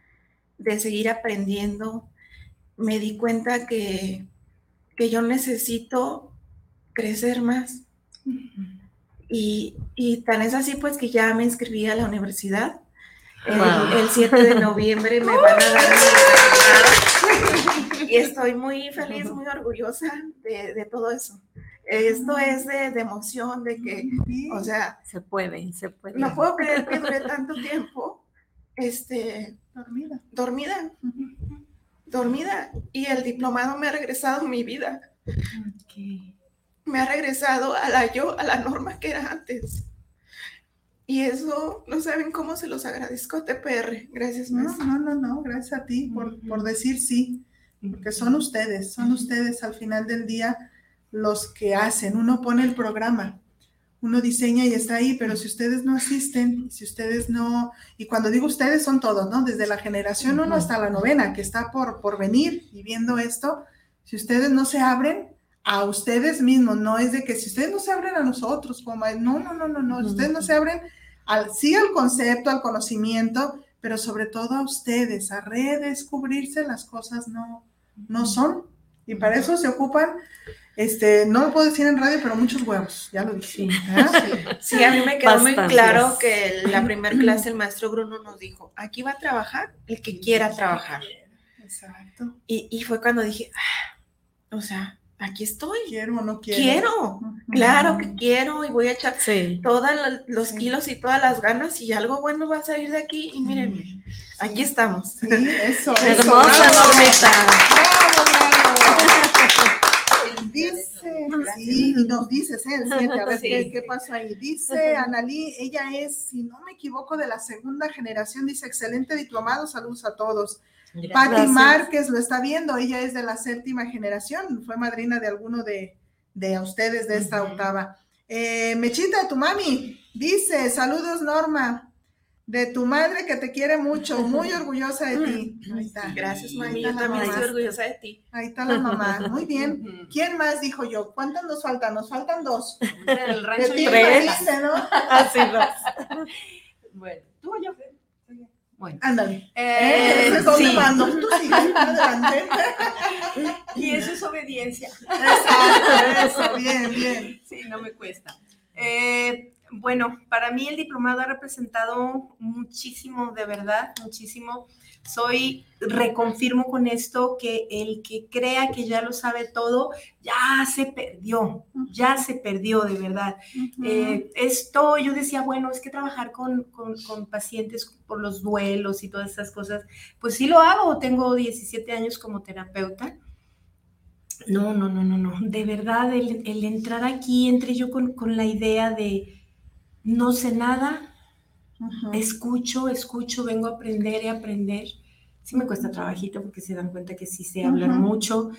de seguir aprendiendo. Me di cuenta que, que yo necesito crecer más. Y, tan es así pues que ya me inscribí a la universidad. El, 7 de noviembre me van a dar y estoy muy feliz, muy orgullosa de, todo eso. Esto es de, emoción, de que, o sea, se puede, se puede. No puedo creer que duré tanto tiempo, este, dormida, dormida, dormida, y el diplomado me ha regresado a mi vida me ha regresado a la yo, a la norma que era antes. Y eso no saben cómo se los agradezco, TPR. Gracias, No, no, no, no, gracias a ti por, por decir sí, porque son ustedes, son ustedes al final del día los que hacen. Uno pone el programa, uno diseña y está ahí, pero si ustedes no asisten, si ustedes no, y cuando digo ustedes son todos, ¿no? Desde la generación uno hasta la novena que está por, por venir y viendo esto, si ustedes no se abren, a ustedes mismos, no es de que si ustedes no se abren a nosotros, como no, no, no, no, no, ustedes no se abren al, sí al concepto, al conocimiento, pero sobre todo a ustedes, a redescubrirse las cosas no, no son. Y para eso se ocupan, este, no lo puedo decir en radio, pero muchos huevos, ya lo dije. Sí, a mí me quedó muy claro que la primera clase el maestro Bruno nos dijo, aquí va a trabajar el que quiera trabajar. Exacto. Y, y fue cuando dije, ah, o sea, aquí estoy. Quiero o no quiero. Quiero, claro que quiero y voy a echar todos los kilos y todas las ganas y algo bueno va a salir de aquí y miren, aquí estamos. Sí, eso, Hermosa, Normita. Dice, sí, nos dices, ¿eh? a ver ¿qué, qué pasa ahí. Dice Analí, ella es, si no me equivoco, de la segunda generación, dice, excelente diplomado, saludos a todos. Patti Márquez lo está viendo, ella es de la séptima generación, fue madrina de alguno de, de ustedes de esta octava. Eh, Mechita, tu mami, dice, saludos Norma, de tu madre que te quiere mucho, muy orgullosa de ti. Ahí está. Gracias, mami, yo también estoy orgullosa de ti. Ahí está la mamá, muy bien. ¿Quién más dijo yo? ¿Cuántas nos faltan? Nos faltan dos. El rancho de tres. ¿no? Así dos. Bueno, tú o yo. Bueno. Ándale. Eh, eh sí. Tú sigues adelante. Y eso es obediencia. Exacto, eso, bien, bien. Sí, no me cuesta. Eh, Bueno, para mí el diplomado ha representado muchísimo, de verdad, muchísimo. Soy, reconfirmo con esto que el que crea que ya lo sabe todo, ya se perdió, ya se perdió de verdad. Eh, esto yo decía, bueno, es que trabajar con, con, pacientes por los duelos y todas esas cosas, pues sí lo hago, tengo 17 años como terapeuta. No, no, no, no, no. De verdad, el, el entrar aquí, entré yo con, con la idea de no sé nada, escucho, escucho, vengo a aprender y aprender. Sí me cuesta trabajito porque se dan cuenta que sí sé hablar mucho.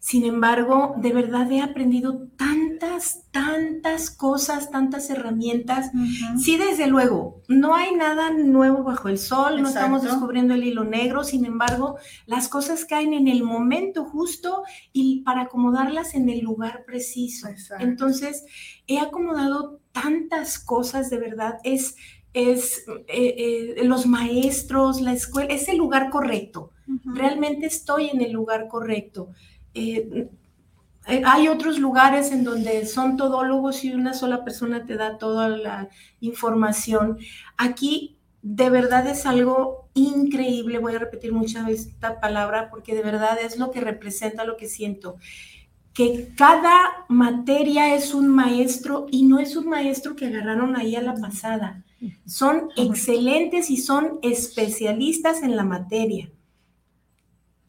Sin embargo, de verdad he aprendido tantas, tantas cosas, tantas herramientas. Sí, desde luego, no hay nada nuevo bajo el sol, no estamos descubriendo el hilo negro, sin embargo, las cosas caen en el momento justo y para acomodarlas en el lugar preciso. Entonces, he acomodado tantas cosas, de verdad, es, es eh, eh, los maestros, la escuela, es el lugar correcto. Realmente estoy en el lugar correcto. Eh, eh, hay otros lugares en donde son todólogos y una sola persona te da toda la información. Aquí de verdad es algo increíble, voy a repetir muchas veces esta palabra porque de verdad es lo que representa lo que siento, que cada materia es un maestro y no es un maestro que agarraron ahí a la pasada. Son excelentes y son especialistas en la materia.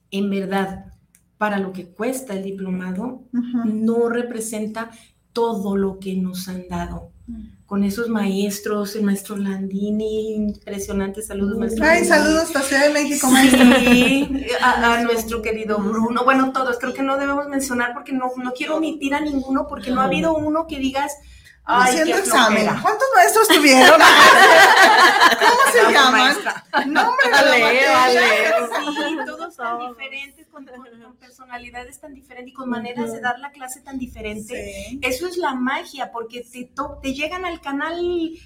En verdad, para lo que cuesta el diplomado, no representa todo lo que nos han dado. Mm. Con esos maestros, el maestro Landini, impresionante, saludos maestro. Ay, saludos a Ciudad de México, maestro. Sí, a, nuestro querido Bruno, bueno, todos, creo que no debemos mencionar porque no, no quiero omitir a ninguno, porque no ha habido uno que digas, haciendo examen. ¿Cuántos maestros tuvieron? ¿Cómo se llaman? Nombre vale, vale. Sí, todos son diferentes, con, personalidades tan diferentes y con maneras de dar la clase tan diferente. Eso es la magia, porque te, te llegan al canal,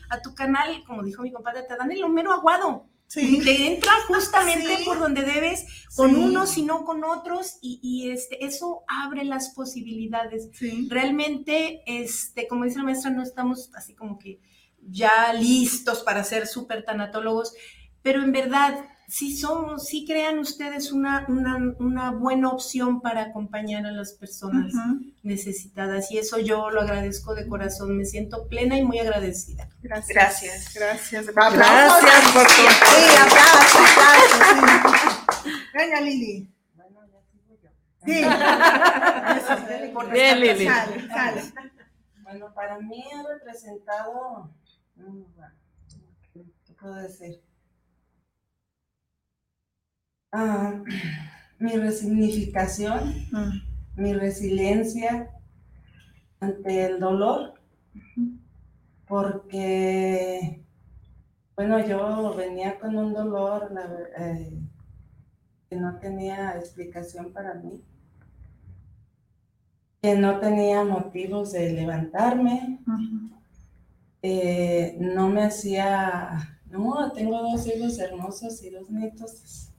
a tu canal, como dijo mi compadre, te dan el número aguado. Sí. Te entra justamente por donde debes, con unos y no con otros, y, este, eso abre las posibilidades. Realmente, este, como dice la maestra, no estamos así como que ya listos para ser súper tanatólogos, pero en verdad sí somos, sí crean ustedes una, una, buena opción para acompañar a las personas necesitadas. Y eso yo lo agradezco de corazón. Me siento plena y muy agradecida. Gracias. Gracias. Gracias, gracias por tu Sí, aplausos, aplausos. Venga, Lili. Bueno, ya sigo yo. Sí. Bien, Lili. Bueno, para mí ha representado, mm, ¿qué puedo decir? Ah, mi resignificación, mm. mi resiliencia ante el dolor, porque, bueno, yo venía con un dolor eh, que no tenía explicación para mí, que no tenía motivos de levantarme, eh, no me hacía, no, tengo dos hijos hermosos y dos nietos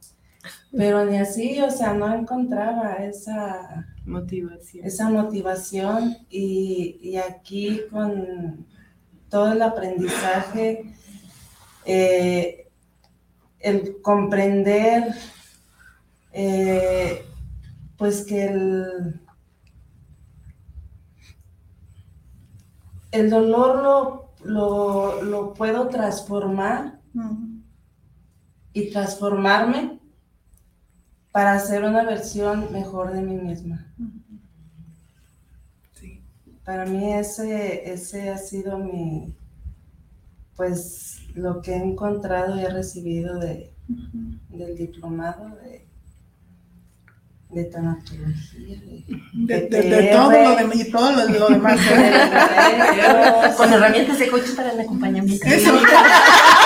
pero ni así, o sea, no encontraba esa motivación. Esa motivación y, aquí con todo el aprendizaje, eh, el comprender, eh, pues que el, el dolor lo, lo, puedo transformar y transformarme para hacer una versión mejor de mí misma. Sí. Para mí ese, ese ha sido mi, pues lo que he encontrado y he recibido de, del diplomado de, de tanatología. De, de, todo lo de, y todo lo, demás. Con herramientas de coche para el acompañamiento. Eso.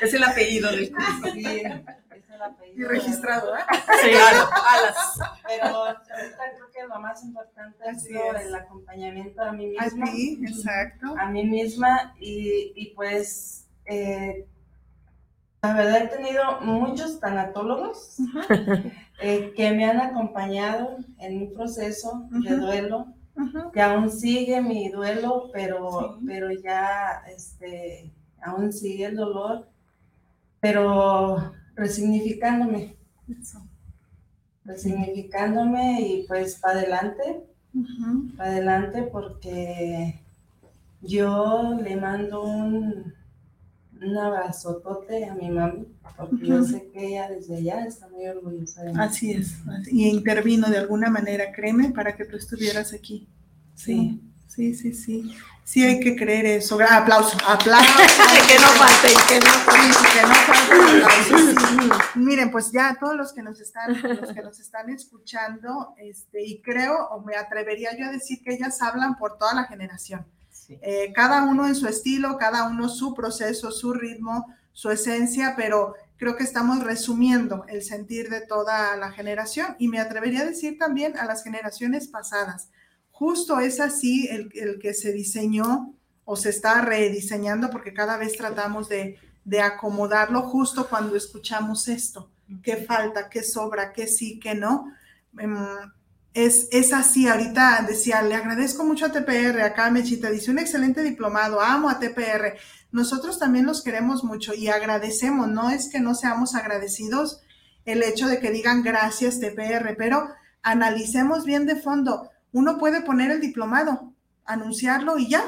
es el apellido del curso. Sí. Y registrado, ¿eh? Sí, alas. Pero ahorita creo que lo más importante ha sido el acompañamiento a mí misma. A ti, exacto. A mí misma y, y pues eh, la verdad he tenido muchos tanatólogos eh, que me han acompañado en un proceso de duelo que aún sigue mi duelo, pero, pero ya este, aún sigue el dolor, pero resignificándome. Resignificándome y pues para adelante, para adelante porque yo le mando un, un abrazotote a mi mami, porque yo sé que ella desde allá está muy orgullosa de mí. Así es, y intervino de alguna manera, créeme, para que tú estuvieras aquí. Sí, sí, sí, sí. Sí hay que creer eso. Aplauso, aplauso. que no falte, que no falte. que no falte. Miren, pues ya todos los que nos están, los que nos están escuchando, este, y creo, o me atrevería yo a decir que ellas hablan por toda la generación eh, cada uno en su estilo, cada uno su proceso, su ritmo, su esencia, pero creo que estamos resumiendo el sentir de toda la generación y me atrevería a decir también a las generaciones pasadas. Justo es así el, que se diseñó o se está rediseñando porque cada vez tratamos de, de acomodarlo justo cuando escuchamos esto. ¿Qué falta? ¿Qué sobra? ¿Qué sí? ¿Qué no? Em, es, es, así, ahorita decía, le agradezco mucho a TPR, acá Mechita dice, un excelente diplomado, amo a TPR. Nosotros también los queremos mucho y agradecemos, no es que no seamos agradecidos el hecho de que digan gracias TPR, pero analicemos bien de fondo. Uno puede poner el diplomado, anunciarlo y ya.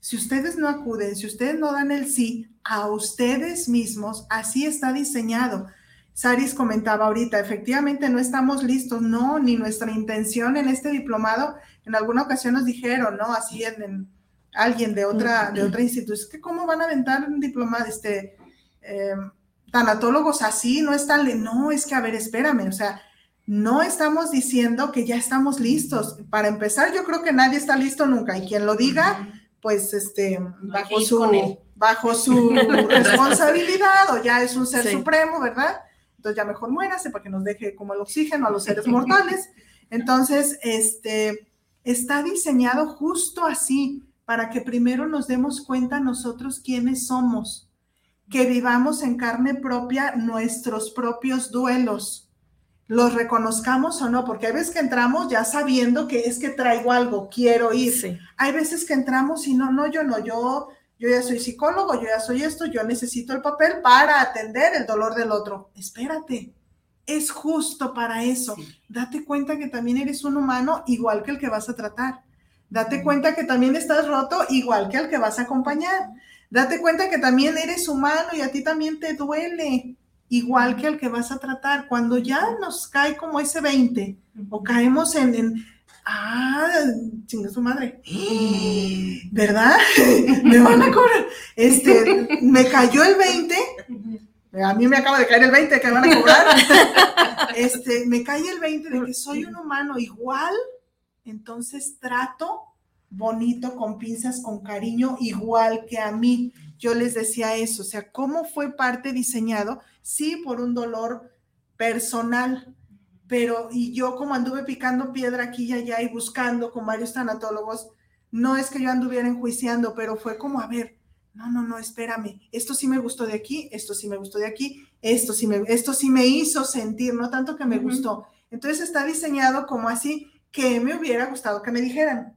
Si ustedes no acuden, si ustedes no dan el sí a ustedes mismos, así está diseñado. Saris comentaba ahorita, efectivamente no estamos listos, no, ni nuestra intención en este diplomado, en alguna ocasión nos dijeron, ¿no? Así en, alguien de otra, de otra institución, que cómo van a aventar un diplomado, este, eh, tanatólogos así, no están, no, es que, a ver, espérame, o sea, no estamos diciendo que ya estamos listos. Para empezar, yo creo que nadie está listo nunca, y quien lo diga, pues, este, bajo su, bajo su responsabilidad, o ya es un ser supremo, ¿verdad? Entonces ya mejor muérase para que nos deje como el oxígeno a los seres mortales. Entonces, este, está diseñado justo así, para que primero nos demos cuenta nosotros quiénes somos, que vivamos en carne propia nuestros propios duelos, los reconozcamos o no, porque hay veces que entramos ya sabiendo que es que traigo algo, quiero ir. Hay veces que entramos y no, no, yo no, yo yo ya soy psicólogo, yo ya soy esto, yo necesito el papel para atender el dolor del otro. Espérate, es justo para eso. Date cuenta que también eres un humano igual que el que vas a tratar. Date cuenta que también estás roto igual que el que vas a acompañar. Date cuenta que también eres humano y a ti también te duele igual que el que vas a tratar. Cuando ya nos cae como ese 20 o caemos en Ah, chinga su madre. ¿Verdad? me van a cobrar. Este, me cayó el 20. A mí me acaba de caer el 20 que me van a cobrar. Este, me cae el 20 de que soy un humano igual. Entonces trato bonito, con pinzas, con cariño, igual que a mí. Yo les decía eso, o sea, cómo fue parte diseñado, sí, por un dolor personal, pero y yo como anduve picando piedra aquí y allá y buscando con varios tanatólogos, no es que yo anduviera enjuiciando, pero fue como, a ver, no, no, no, espérame, esto sí me gustó de aquí, esto sí me gustó de aquí, esto sí me, esto sí me hizo sentir, no tanto que me gustó. Entonces está diseñado como así, que me hubiera gustado que me dijeran,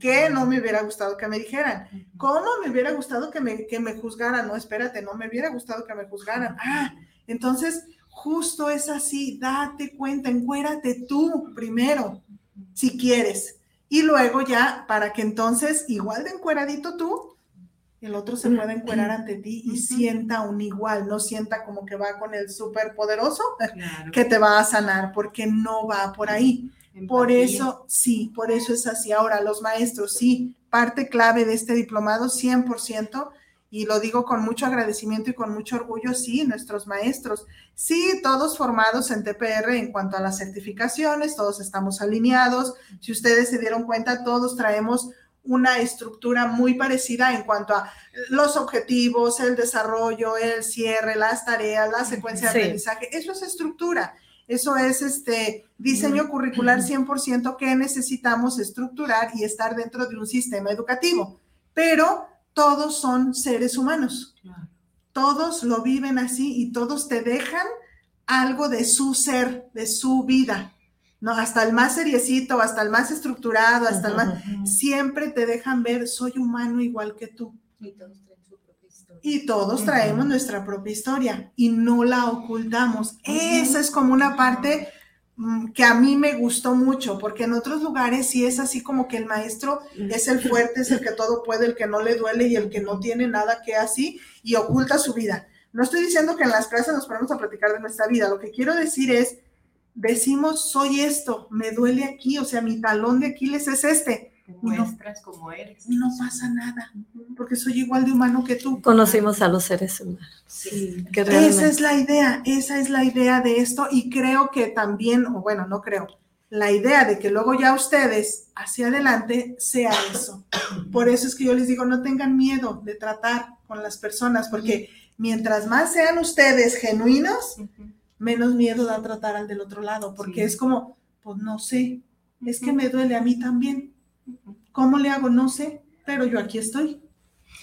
que no me hubiera gustado que me dijeran, cómo me hubiera gustado que me, que me juzgaran, no, espérate, no me hubiera gustado que me juzgaran. Ah, entonces Justo es así, date cuenta, encuérate tú primero, si quieres. Y luego ya, para que entonces, igual de encueradito tú, el otro se pueda encuerar ante ti y sienta un igual, no sienta como que va con el súper poderoso que te va a sanar, porque no va por ahí. Por eso, sí, por eso es así. Ahora, los maestros, sí, parte clave de este diplomado, 100%, y lo digo con mucho agradecimiento y con mucho orgullo, sí, nuestros maestros, sí, todos formados en TPR en cuanto a las certificaciones, todos estamos alineados. Si ustedes se dieron cuenta, todos traemos una estructura muy parecida en cuanto a los objetivos, el desarrollo, el cierre, las tareas, la secuencia de aprendizaje. Eso es estructura. Eso es este diseño curricular 100% que necesitamos estructurar y estar dentro de un sistema educativo. Pero todos son seres humanos. Todos lo viven así y todos te dejan algo de su ser, de su vida. no, hasta el más seriecito, hasta el más estructurado, hasta el más, siempre te dejan ver, soy humano igual que tú. Y todos traemos nuestra propia historia y no la ocultamos. Esa es como una parte que a mí me gustó mucho, porque en otros lugares sí es así como que el maestro es el fuerte, es el que todo puede, el que no le duele y el que no tiene nada que así y oculta su vida. No estoy diciendo que en las clases nos ponemos a platicar de nuestra vida, lo que quiero decir es, decimos, soy esto, me duele aquí, o sea, mi talón de Aquiles es este muestras como eres. No pasa nada, porque soy igual de humano que tú. Conocimos a los seres humanos. Sí, esa es la idea, esa es la idea de esto y creo que también, o bueno, no creo, la idea de que luego ya ustedes hacia adelante sea eso. Por eso es que yo les digo, no tengan miedo de tratar con las personas, porque mientras más sean ustedes genuinos, menos miedo da tratar al del otro lado, porque es como, pues no sé, es que me duele a mí también ¿Cómo le hago? No sé, pero yo aquí estoy.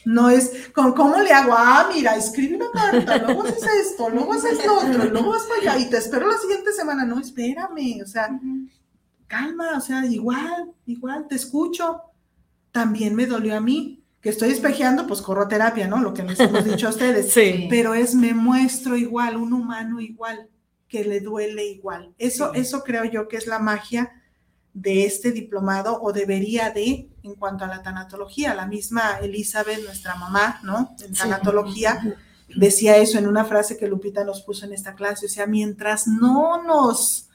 No es, ¿cómo le hago? Ah, mira, escribe una carta, luego haces esto, luego haces lo otro, luego vas para allá y te espero la siguiente semana. No, espérame, o sea, calma, o sea, igual, igual, te escucho. También me dolió a mí, que estoy espejeando, pues corro terapia, ¿no? Lo que les hemos dicho a ustedes. Sí. Pero es, me muestro igual, un humano igual, que le duele igual. Eso, eso creo yo que es la magia de este diplomado o debería de en cuanto a la tanatología. La misma Elizabeth, nuestra mamá, ¿no? En tanatología, decía eso en una frase que Lupita nos puso en esta clase. O sea, mientras no nos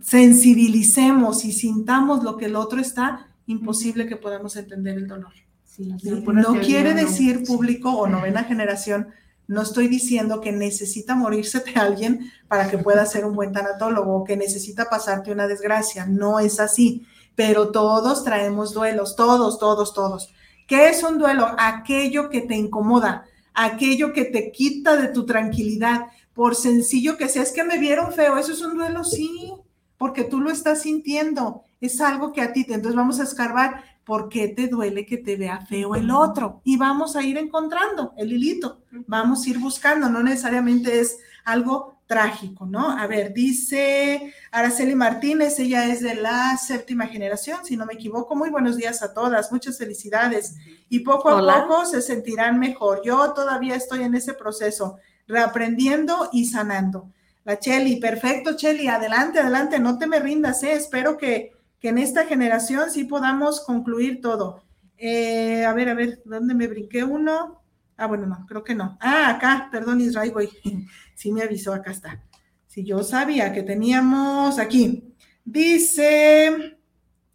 sensibilicemos y sintamos lo que el otro está, imposible que podamos entender el dolor. no quiere decir público o novena generación no estoy diciendo que necesita morirse de alguien para que pueda ser un buen tanatólogo o que necesita pasarte una desgracia. No es así. Pero todos traemos duelos, todos, todos, todos. ¿Qué es un duelo? Aquello que te incomoda, aquello que te quita de tu tranquilidad. Por sencillo que sea, es que me vieron feo, eso es un duelo, sí, porque tú lo estás sintiendo. Es algo que a ti te. Entonces vamos a escarbar ¿por qué te duele que te vea feo el otro? Y vamos a ir encontrando el hilito, vamos a ir buscando, no necesariamente es algo trágico, ¿no? A ver, dice Araceli Martínez, ella es de la séptima generación, si no me equivoco. Muy buenos días a todas, muchas felicidades. Y poco a poco se sentirán mejor. Yo todavía estoy en ese proceso, reaprendiendo y sanando. La Cheli, perfecto, Cheli, adelante, adelante, no te me rindas, ¿eh? espero que que en esta generación sí podamos concluir todo. Eh, a ver, a ver, ¿dónde me brinqué uno? Ah, bueno, no, creo que no. Ah, acá, perdón, Israel, güey. Sí me avisó, acá está. Si yo sabía que teníamos aquí. Dice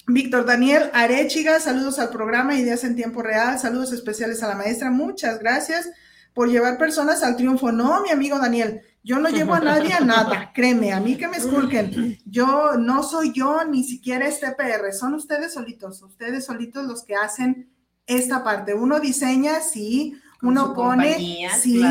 Víctor Daniel Arechiga, saludos al programa Ideas en Tiempo Real, saludos especiales a la maestra, muchas gracias por llevar personas al triunfo. No, mi amigo Daniel, yo no llevo a nadie a nada, créeme, a mí que me esculquen. Yo no soy yo, ni siquiera este PR, son ustedes solitos, ustedes solitos los que hacen esta parte. Uno diseña, sí, uno pone, sí,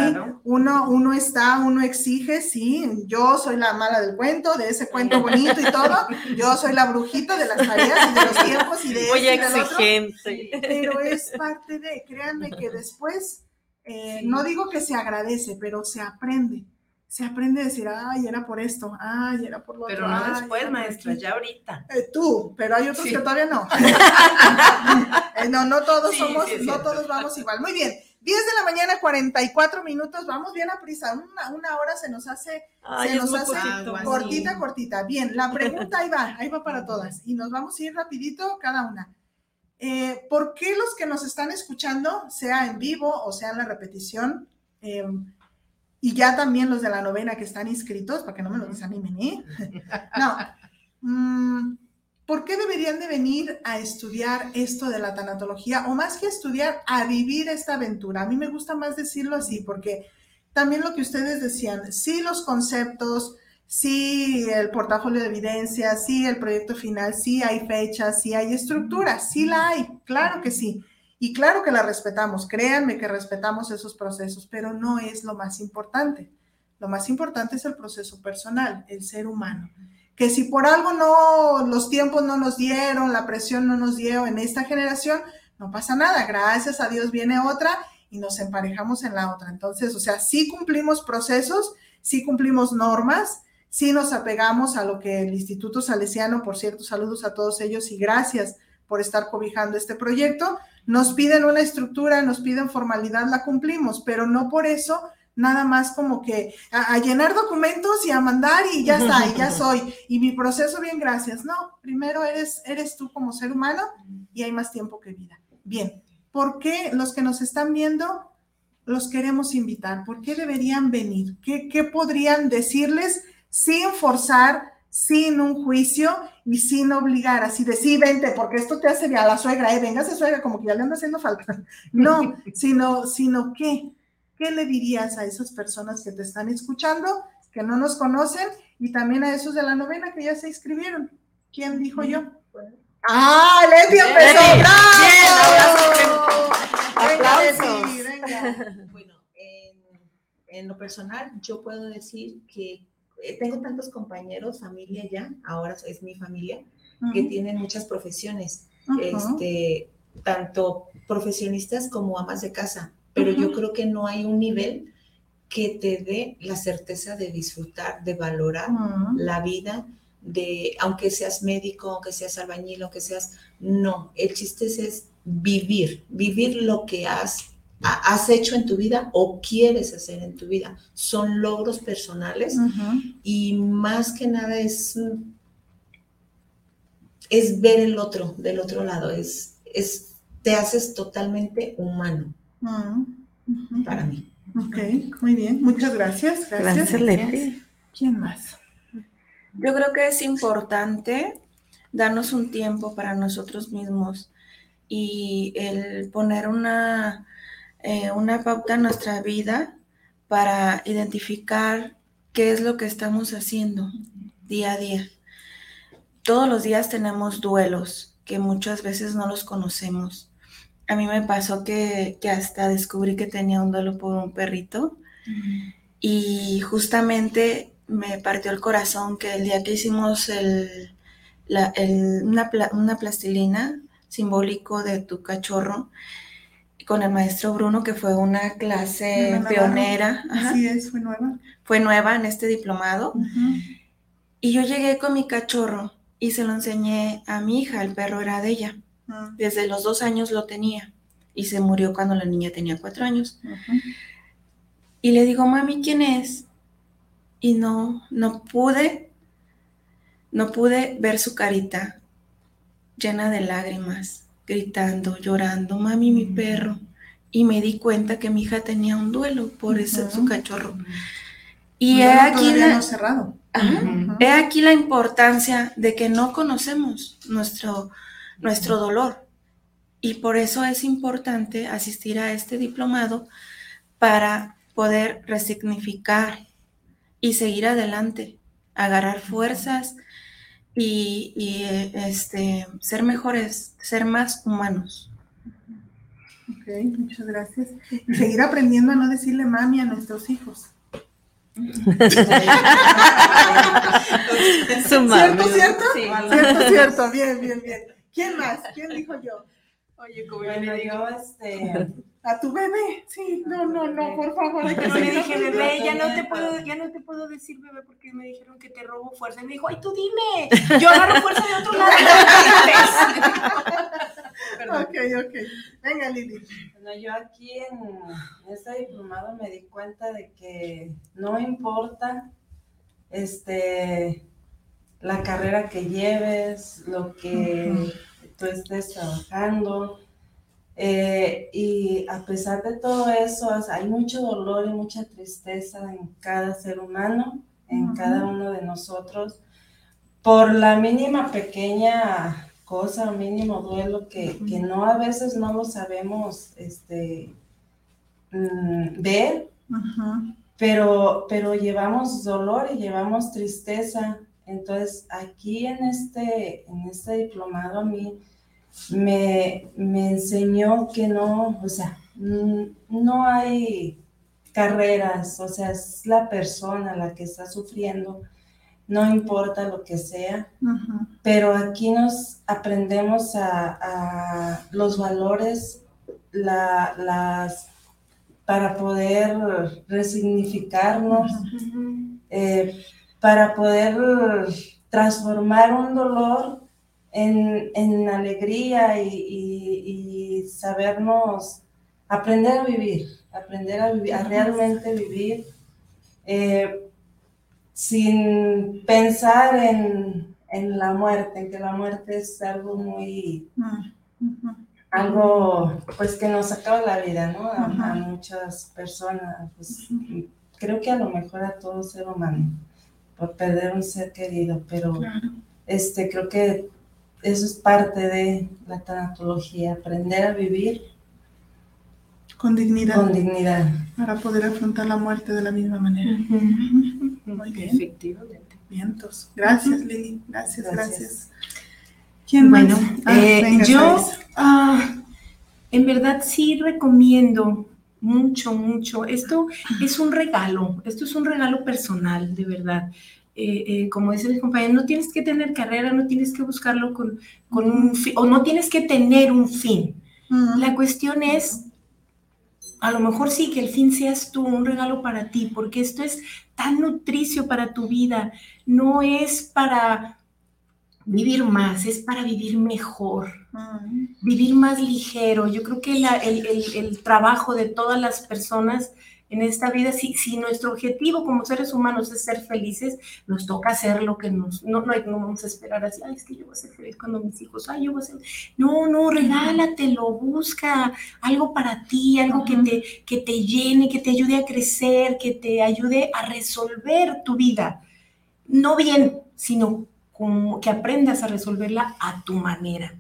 uno, uno está, uno exige, sí, yo soy la mala del cuento, de ese cuento bonito y todo, yo soy la brujita de las tareas y de los tiempos y de Muy exigente. pero es parte de, créanme que después, eh, no digo que se agradece, pero se aprende se aprende a decir, ay, era por esto, ay, era por lo pero otro. Pero no después, maestra, ya ahorita. Eh, tú, pero hay otros que todavía no. Eh, no, no todos somos, no todos vamos igual. Muy bien. 10 de la mañana, 44 minutos, vamos bien a prisa. Una, una hora se nos hace, se nos hace cortita, cortita. Bien, la pregunta ahí va, ahí va para todas. Y nos vamos a ir rapidito cada una. Eh, ¿Por qué los que nos están escuchando, sea en vivo o sea en la repetición, eh, y ya también los de la novena que están inscritos, para que no me lo desanimen, ¿eh? No. Mm, ¿Por qué deberían de venir a estudiar esto de la tanatología? O más que estudiar, a vivir esta aventura. A mí me gusta más decirlo así, porque también lo que ustedes decían, sí los conceptos, sí el portafolio de evidencia, sí el proyecto final, sí hay fechas, sí hay estructura, sí la hay, claro que sí. Y claro que la respetamos, créanme que respetamos esos procesos, pero no es lo más importante. Lo más importante es el proceso personal, el ser humano. Que si por algo no, los tiempos no nos dieron, la presión no nos dio en esta generación, no pasa nada. Gracias a Dios viene otra y nos emparejamos en la otra. Entonces, o sea, sí cumplimos procesos, sí cumplimos normas, sí nos apegamos a lo que el Instituto Salesiano, por cierto, saludos a todos ellos y gracias por estar cobijando este proyecto. Nos piden una estructura, nos piden formalidad, la cumplimos, pero no por eso nada más como que a, llenar documentos y a mandar y ya está, y ya soy. Y mi proceso, bien, gracias. No, primero eres, eres tú como ser humano y hay más tiempo que vida. Bien, ¿por qué los que nos están viendo los queremos invitar? ¿Por qué deberían venir? ¿Qué, qué podrían decirles sin forzar, sin un juicio y sin obligar, así de sí, vente, porque esto te hace a la suegra, eh, véngase suegra, como que ya le anda haciendo falta. No, sino, sino que ¿Qué le dirías a esas personas que te están escuchando, que no nos conocen, y también a esos de la novena que ya se inscribieron? ¿Quién dijo yo? ¡Ah, Leti empezó! ¡Bravo! Bueno, en, lo personal, yo puedo decir que eh, tengo tantos compañeros, familia ya, ahora es mi familia, que tienen muchas profesiones, este, tanto profesionistas como amas de casa pero yo creo que no hay un nivel que te dé la certeza de disfrutar, de valorar la vida, de aunque seas médico, aunque seas albañil, aunque seas, no, el chiste es, vivir, vivir lo que has, has hecho en tu vida o quieres hacer en tu vida. Son logros personales y más que nada es, es ver el otro, del otro lado, es, es, te haces totalmente humano. Para mí. Ok, muy bien. Muchas gracias. Gracias, gracias ¿Quién más? Yo creo que es importante darnos un tiempo para nosotros mismos y el poner una, eh, una pauta en nuestra vida para identificar qué es lo que estamos haciendo día a día. Todos los días tenemos duelos que muchas veces no los conocemos a mí me pasó que, hasta descubrí que tenía un duelo por un perrito y justamente me partió el corazón que el día que hicimos el, una, plastilina simbólico de tu cachorro con el maestro Bruno, que fue una clase pionera. Así es, fue nueva. Fue nueva en este diplomado. Y yo llegué con mi cachorro y se lo enseñé a mi hija, el perro era de ella. Desde los dos años lo tenía y se murió cuando la niña tenía cuatro años. Y le digo, mami, ¿quién es? Y no, no pude, no pude ver su carita llena de lágrimas, gritando, llorando, mami, mi perro. Y me di cuenta que mi hija tenía un duelo por ese, su cachorro. Y he aquí, la, cerrado. he aquí la importancia de que no conocemos nuestro, nuestro dolor. Y por eso es importante asistir a este diplomado para poder resignificar y seguir adelante, agarrar fuerzas y, este, ser mejores, ser más humanos. Ok, muchas gracias. Y seguir aprendiendo a no decirle mami a nuestros hijos. ¿Cierto, cierto? Cierto, cierto, bien, bien, bien. ¿Quién más? ¿Quién dijo yo? Oye, como bueno, yo, este... A tu bebé, sí, no, no, no, por favor. No le dije, bebé, ya no te puedo, ya no te puedo decir bebé porque me dijeron que te robo fuerza. Y me dijo, ay, tú dime, yo agarro fuerza de otro lado. ok, ok. Venga, Lili. Bueno, yo aquí en este diplomado me di cuenta de que no importa este la carrera que lleves, lo que tú estés trabajando. Eh, y a pesar de todo eso, hay mucho dolor y mucha tristeza en cada ser humano, en cada uno de nosotros, por la mínima pequeña cosa, mínimo duelo que, que no a veces no lo sabemos este, mm, ver, pero, pero llevamos dolor y llevamos tristeza. Entonces, aquí en este, en este diplomado a mí me, enseñó que no, o sea, no hay carreras, o sea, es la persona la que está sufriendo, no importa lo que sea, pero aquí nos aprendemos a, los valores, las, para poder resignificarnos para poder transformar un dolor en, alegría y, sabernos aprender a vivir, aprender a, vivir, a realmente vivir eh, sin pensar en, la muerte, en que la muerte es algo muy, algo pues que nos acaba la vida, ¿no? A, muchas personas, pues, creo que a lo mejor a todo ser humano, por perder un ser querido, pero este, creo que eso es parte de la tanatología, aprender a vivir con dignidad. Con dignidad. Para poder afrontar la muerte de la misma manera. Muy bien. Efectivamente. Vientos. Gracias, Lili. Gracias, gracias. ¿Quién bueno, ah, eh, yo ah, en verdad sí recomiendo mucho, mucho. Esto es un regalo, esto es un regalo personal, de verdad. Eh, eh, como dicen mis compañeros, no tienes que tener carrera, no tienes que buscarlo con, con un fin, o no tienes que tener un fin. La cuestión es, a lo mejor sí, que el fin seas tú, un regalo para ti, porque esto es tan nutricio para tu vida, no es para vivir más, es para vivir mejor, vivir más ligero. Yo creo que el, el, trabajo de todas las personas en esta vida, si, si nuestro objetivo como seres humanos es ser felices, nos toca hacer lo que nos, no, no, no vamos a esperar así, ay, es que yo voy a ser feliz cuando mis hijos, ay, yo voy a ser, no, no, regálatelo, busca algo para ti, algo que, te, que te llene, que te ayude a crecer, que te ayude a resolver tu vida, no bien, sino como que aprendas a resolverla a tu manera.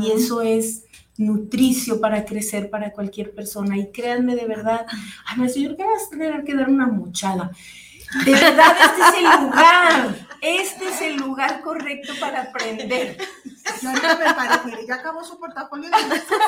Y eso es nutricio para crecer para cualquier persona. Y créanme de verdad, ay, me señor, que vas a tener que dar una muchada. De verdad, este es el lugar. Este es el lugar correcto para aprender. Yo ahorita me parece, ya acabó su portafolio de evidencias.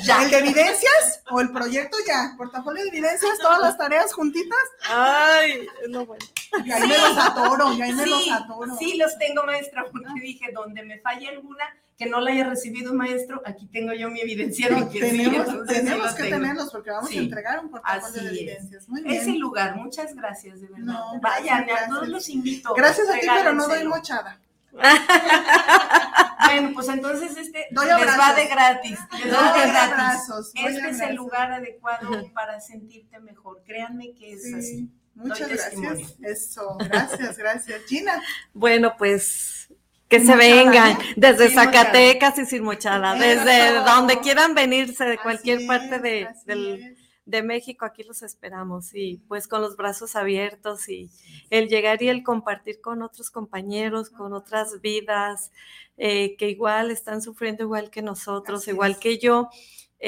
¿Ya? ¿El de evidencias o el proyecto ya? ¿Portafolio de evidencias? ¿Todas las tareas juntitas? Ay, no bueno. Y ahí me los atoro, y ahí me los atoro. Sí, los tengo, maestra, porque dije, donde me falle alguna, que no la haya recibido un maestro, aquí tengo yo mi evidencia de que tenemos, sí, tenemos que tenerlos porque vamos a entregar un portafolio de evidencias. Muy bien. Es el lugar, muchas gracias, de verdad. No, Vayan, a todos los invito. Gracias a ti, pero no doy mochada. bueno, pues entonces este les va de gratis. Les doy de gratis. este es el lugar adecuado para sentirte mejor. Créanme que es así. Muchas gracias. Eso, gracias, gracias. Gina. Bueno, pues que se vengan desde Zacatecas y sin mochada, desde donde quieran venirse, de cualquier parte de, de, México, aquí los esperamos y pues con los brazos abiertos y el llegar y el compartir con otros compañeros, con otras vidas eh, que igual están sufriendo igual que nosotros, igual que yo.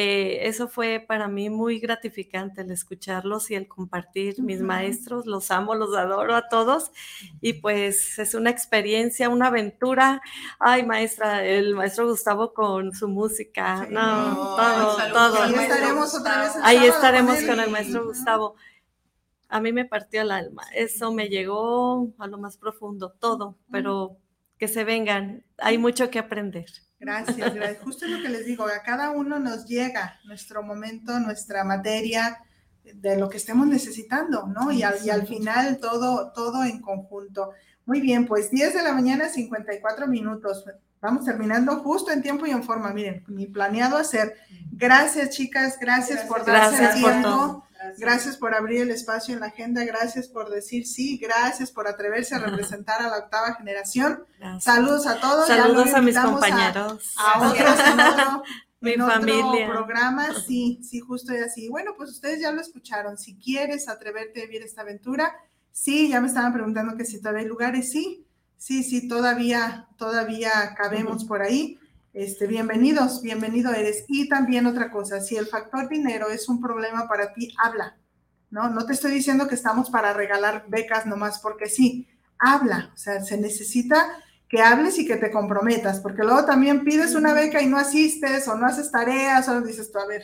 Eh, eso fue para mí muy gratificante el escucharlos y el compartir mis maestros, los amo, los adoro a todos. Y pues es una experiencia, una aventura. Ay, maestra, el maestro Gustavo con su música, no, todo, todo. Ahí estaremos otra vez. Ahí estaremos con el maestro Gustavo. A mí me partió el alma, eso me llegó a lo más profundo, todo, pero que se vengan, hay mucho que aprender. Gracias, gracias. Justo lo que les digo, a cada uno nos llega nuestro momento, nuestra materia de lo que estemos necesitando, ¿no? Y al, y al final todo, todo en conjunto. Muy bien, pues 10 de la mañana, 54 minutos. Vamos terminando justo en tiempo y en forma. Miren, mi planeado hacer. Gracias, chicas, gracias, por darse el tiempo. Gracias. por abrir el espacio en la agenda, gracias por decir sí, gracias por atreverse a representar a la octava generación. Saludos a todos. Saludos a mis compañeros. A, otros en otro, mi familia. programa, sí, sí, justo y así. Bueno, pues ustedes ya lo escucharon. Si quieres atreverte a vivir esta aventura, sí, ya me estaban preguntando que si todavía hay lugares, sí, sí, sí, todavía, todavía cabemos por ahí. Este, bienvenidos, bienvenido eres. Y también otra cosa, si el factor dinero es un problema para ti, habla, ¿no? No te estoy diciendo que estamos para regalar becas nomás porque sí, habla, o sea, se necesita que hables y que te comprometas, porque luego también pides una beca y no asistes o no haces tareas o dices tú, a ver,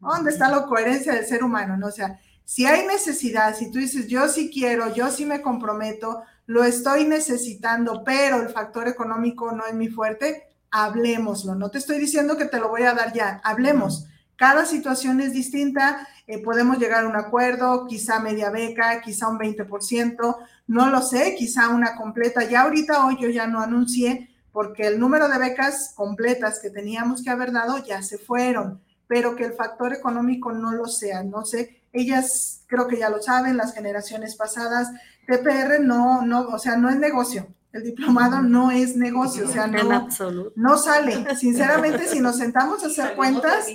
¿dónde está la coherencia del ser humano? ¿no? O sea, si hay necesidad, si tú dices, yo sí quiero, yo sí me comprometo, lo estoy necesitando, pero el factor económico no es mi fuerte, hablemoslo. No te estoy diciendo que te lo voy a dar ya, hablemos. Cada situación es distinta, eh, podemos llegar a un acuerdo, quizá media beca, quizá un 20%, no lo sé, quizá una completa. Ya ahorita hoy yo ya no anuncié porque el número de becas completas que teníamos que haber dado ya se fueron, pero que el factor económico no lo sea, no sé. Ellas creo que ya lo saben, las generaciones pasadas, TPR no, no, o sea, no es negocio. El diplomado no es negocio, o sea, no, no sale. Sinceramente, si nos sentamos a hacer cuentas,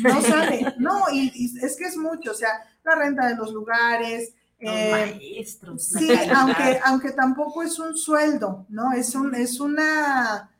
no sale. No, y, es que es mucho, o sea, la renta de los lugares, eh, maestros. Sí, aunque, aunque tampoco es un sueldo, ¿no? Es un, es una,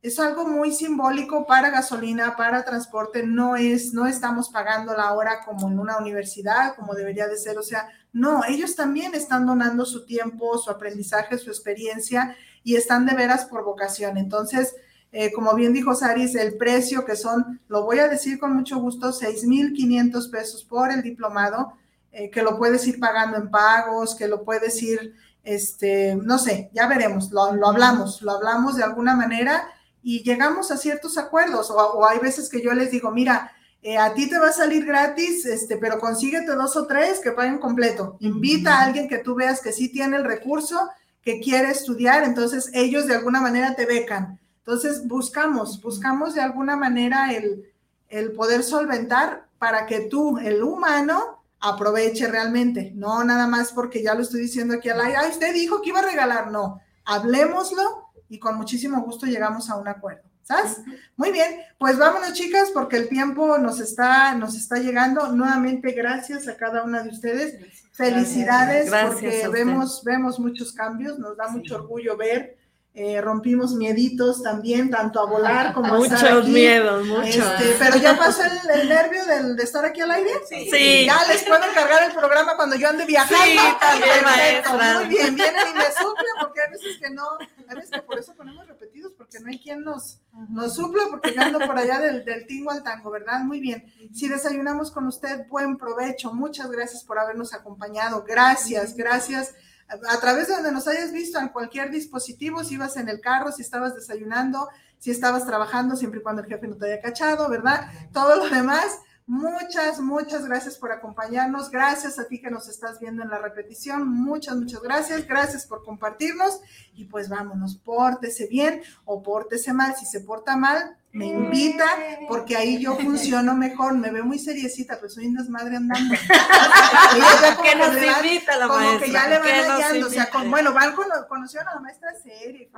es algo muy simbólico para gasolina, para transporte, no es, no estamos pagando la hora como en una universidad, como debería de ser, o sea, no, ellos también están donando su tiempo, su aprendizaje, su experiencia y están de veras por vocación. Entonces, eh, como bien dijo Saris, el precio que son, lo voy a decir con mucho gusto, 6,500 pesos por el diplomado eh, que lo puedes ir pagando en pagos, que lo puedes ir, este, no sé, ya veremos, lo, hablamos, lo hablamos de alguna manera y llegamos a ciertos acuerdos. O, hay veces que yo les digo, mira, eh, a ti te va a salir gratis, este, pero consíguete dos o tres que paguen completo. Invita a alguien que tú veas que sí tiene el recurso, que quiere estudiar, entonces ellos de alguna manera te becan. Entonces buscamos, buscamos de alguna manera el, el poder solventar para que tú, el humano, aproveche realmente, no nada más porque ya lo estoy diciendo aquí al aire, ay, usted dijo que iba a regalar, no, hablemoslo y con muchísimo gusto llegamos a un acuerdo. ¿Sabes? Muy bien, pues vámonos chicas porque el tiempo nos está, nos está llegando. Nuevamente gracias a cada una de ustedes. Felicidades porque vemos, vemos muchos cambios, nos da mucho orgullo ver eh, rompimos mieditos también, tanto a volar como a estar aquí. miedos, muchos. Este, pero ya pasó el, nervio de estar aquí al aire. Sí. Ya les puedo encargar el programa cuando yo ande viajando. Sí, también, maestra. Muy bien, vienen y me suplen, porque hay veces que no, hay veces que por eso ponemos repetidos, porque no hay quien nos, nos supla, porque yo ando por allá del, del tingo al tango, ¿verdad? Muy bien. Si desayunamos con usted, buen provecho. Muchas gracias por habernos acompañado. Gracias, gracias a través de donde nos hayas visto en cualquier dispositivo, si ibas en el carro, si estabas desayunando, si estabas trabajando, siempre y cuando el jefe no te haya cachado, ¿verdad? Todo lo demás. Muchas, muchas gracias por acompañarnos. Gracias a ti que nos estás viendo en la repetición. Muchas, muchas gracias. Gracias por compartirnos. Y pues vámonos, pórtese bien o pórtese mal. Si se porta mal, me invita, porque ahí yo funciono mejor, me veo muy seriecita, pues soy una desmadre andando. que nos invita la como que ya le van hallando, o sea, bueno, van con, conocieron a la maestra serie,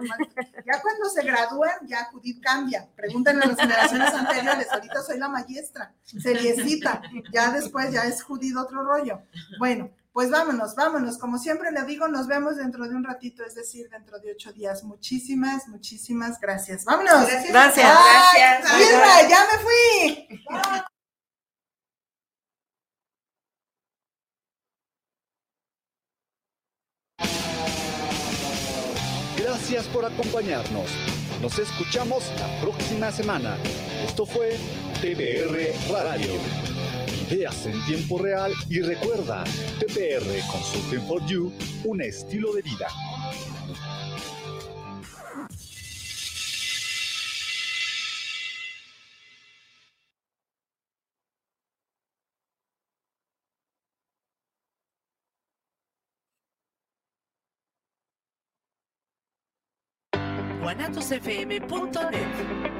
ya cuando se gradúan, ya Judith cambia, pregúntenle a las generaciones anteriores, ahorita soy la maestra, seriecita, ya después ya es Judith otro rollo. Bueno, pues vámonos, vámonos. Como siempre le digo, nos vemos dentro de un ratito, es decir, dentro de ocho días. Muchísimas, muchísimas gracias. Vámonos. Gracias. Gracias. ya me fui. Gracias por acompañarnos. Nos escuchamos la próxima semana. Esto fue TBR Radio ideas en tiempo real y recuerda, TPR Consulting for You, un estilo de vida. guanatosfm.net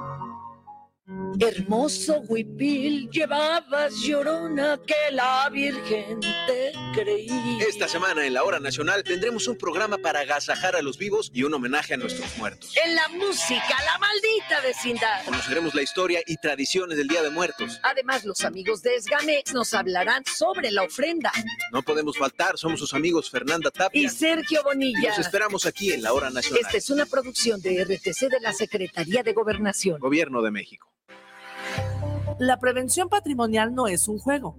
Hermoso huipil llevabas llorona que la Virgen te creí. Esta semana en la Hora Nacional tendremos un programa para agasajar a los vivos y un homenaje a nuestros muertos. En la música, la maldita vecindad. Conoceremos la historia y tradiciones del Día de Muertos. Además, los amigos de Esgamex nos hablarán sobre la ofrenda. No podemos faltar, somos sus amigos Fernanda Tapia y Sergio Bonilla. Los esperamos aquí en la Hora Nacional. Esta es una producción de RTC de la Secretaría de Gobernación. Gobierno de México. La prevención patrimonial no es un juego.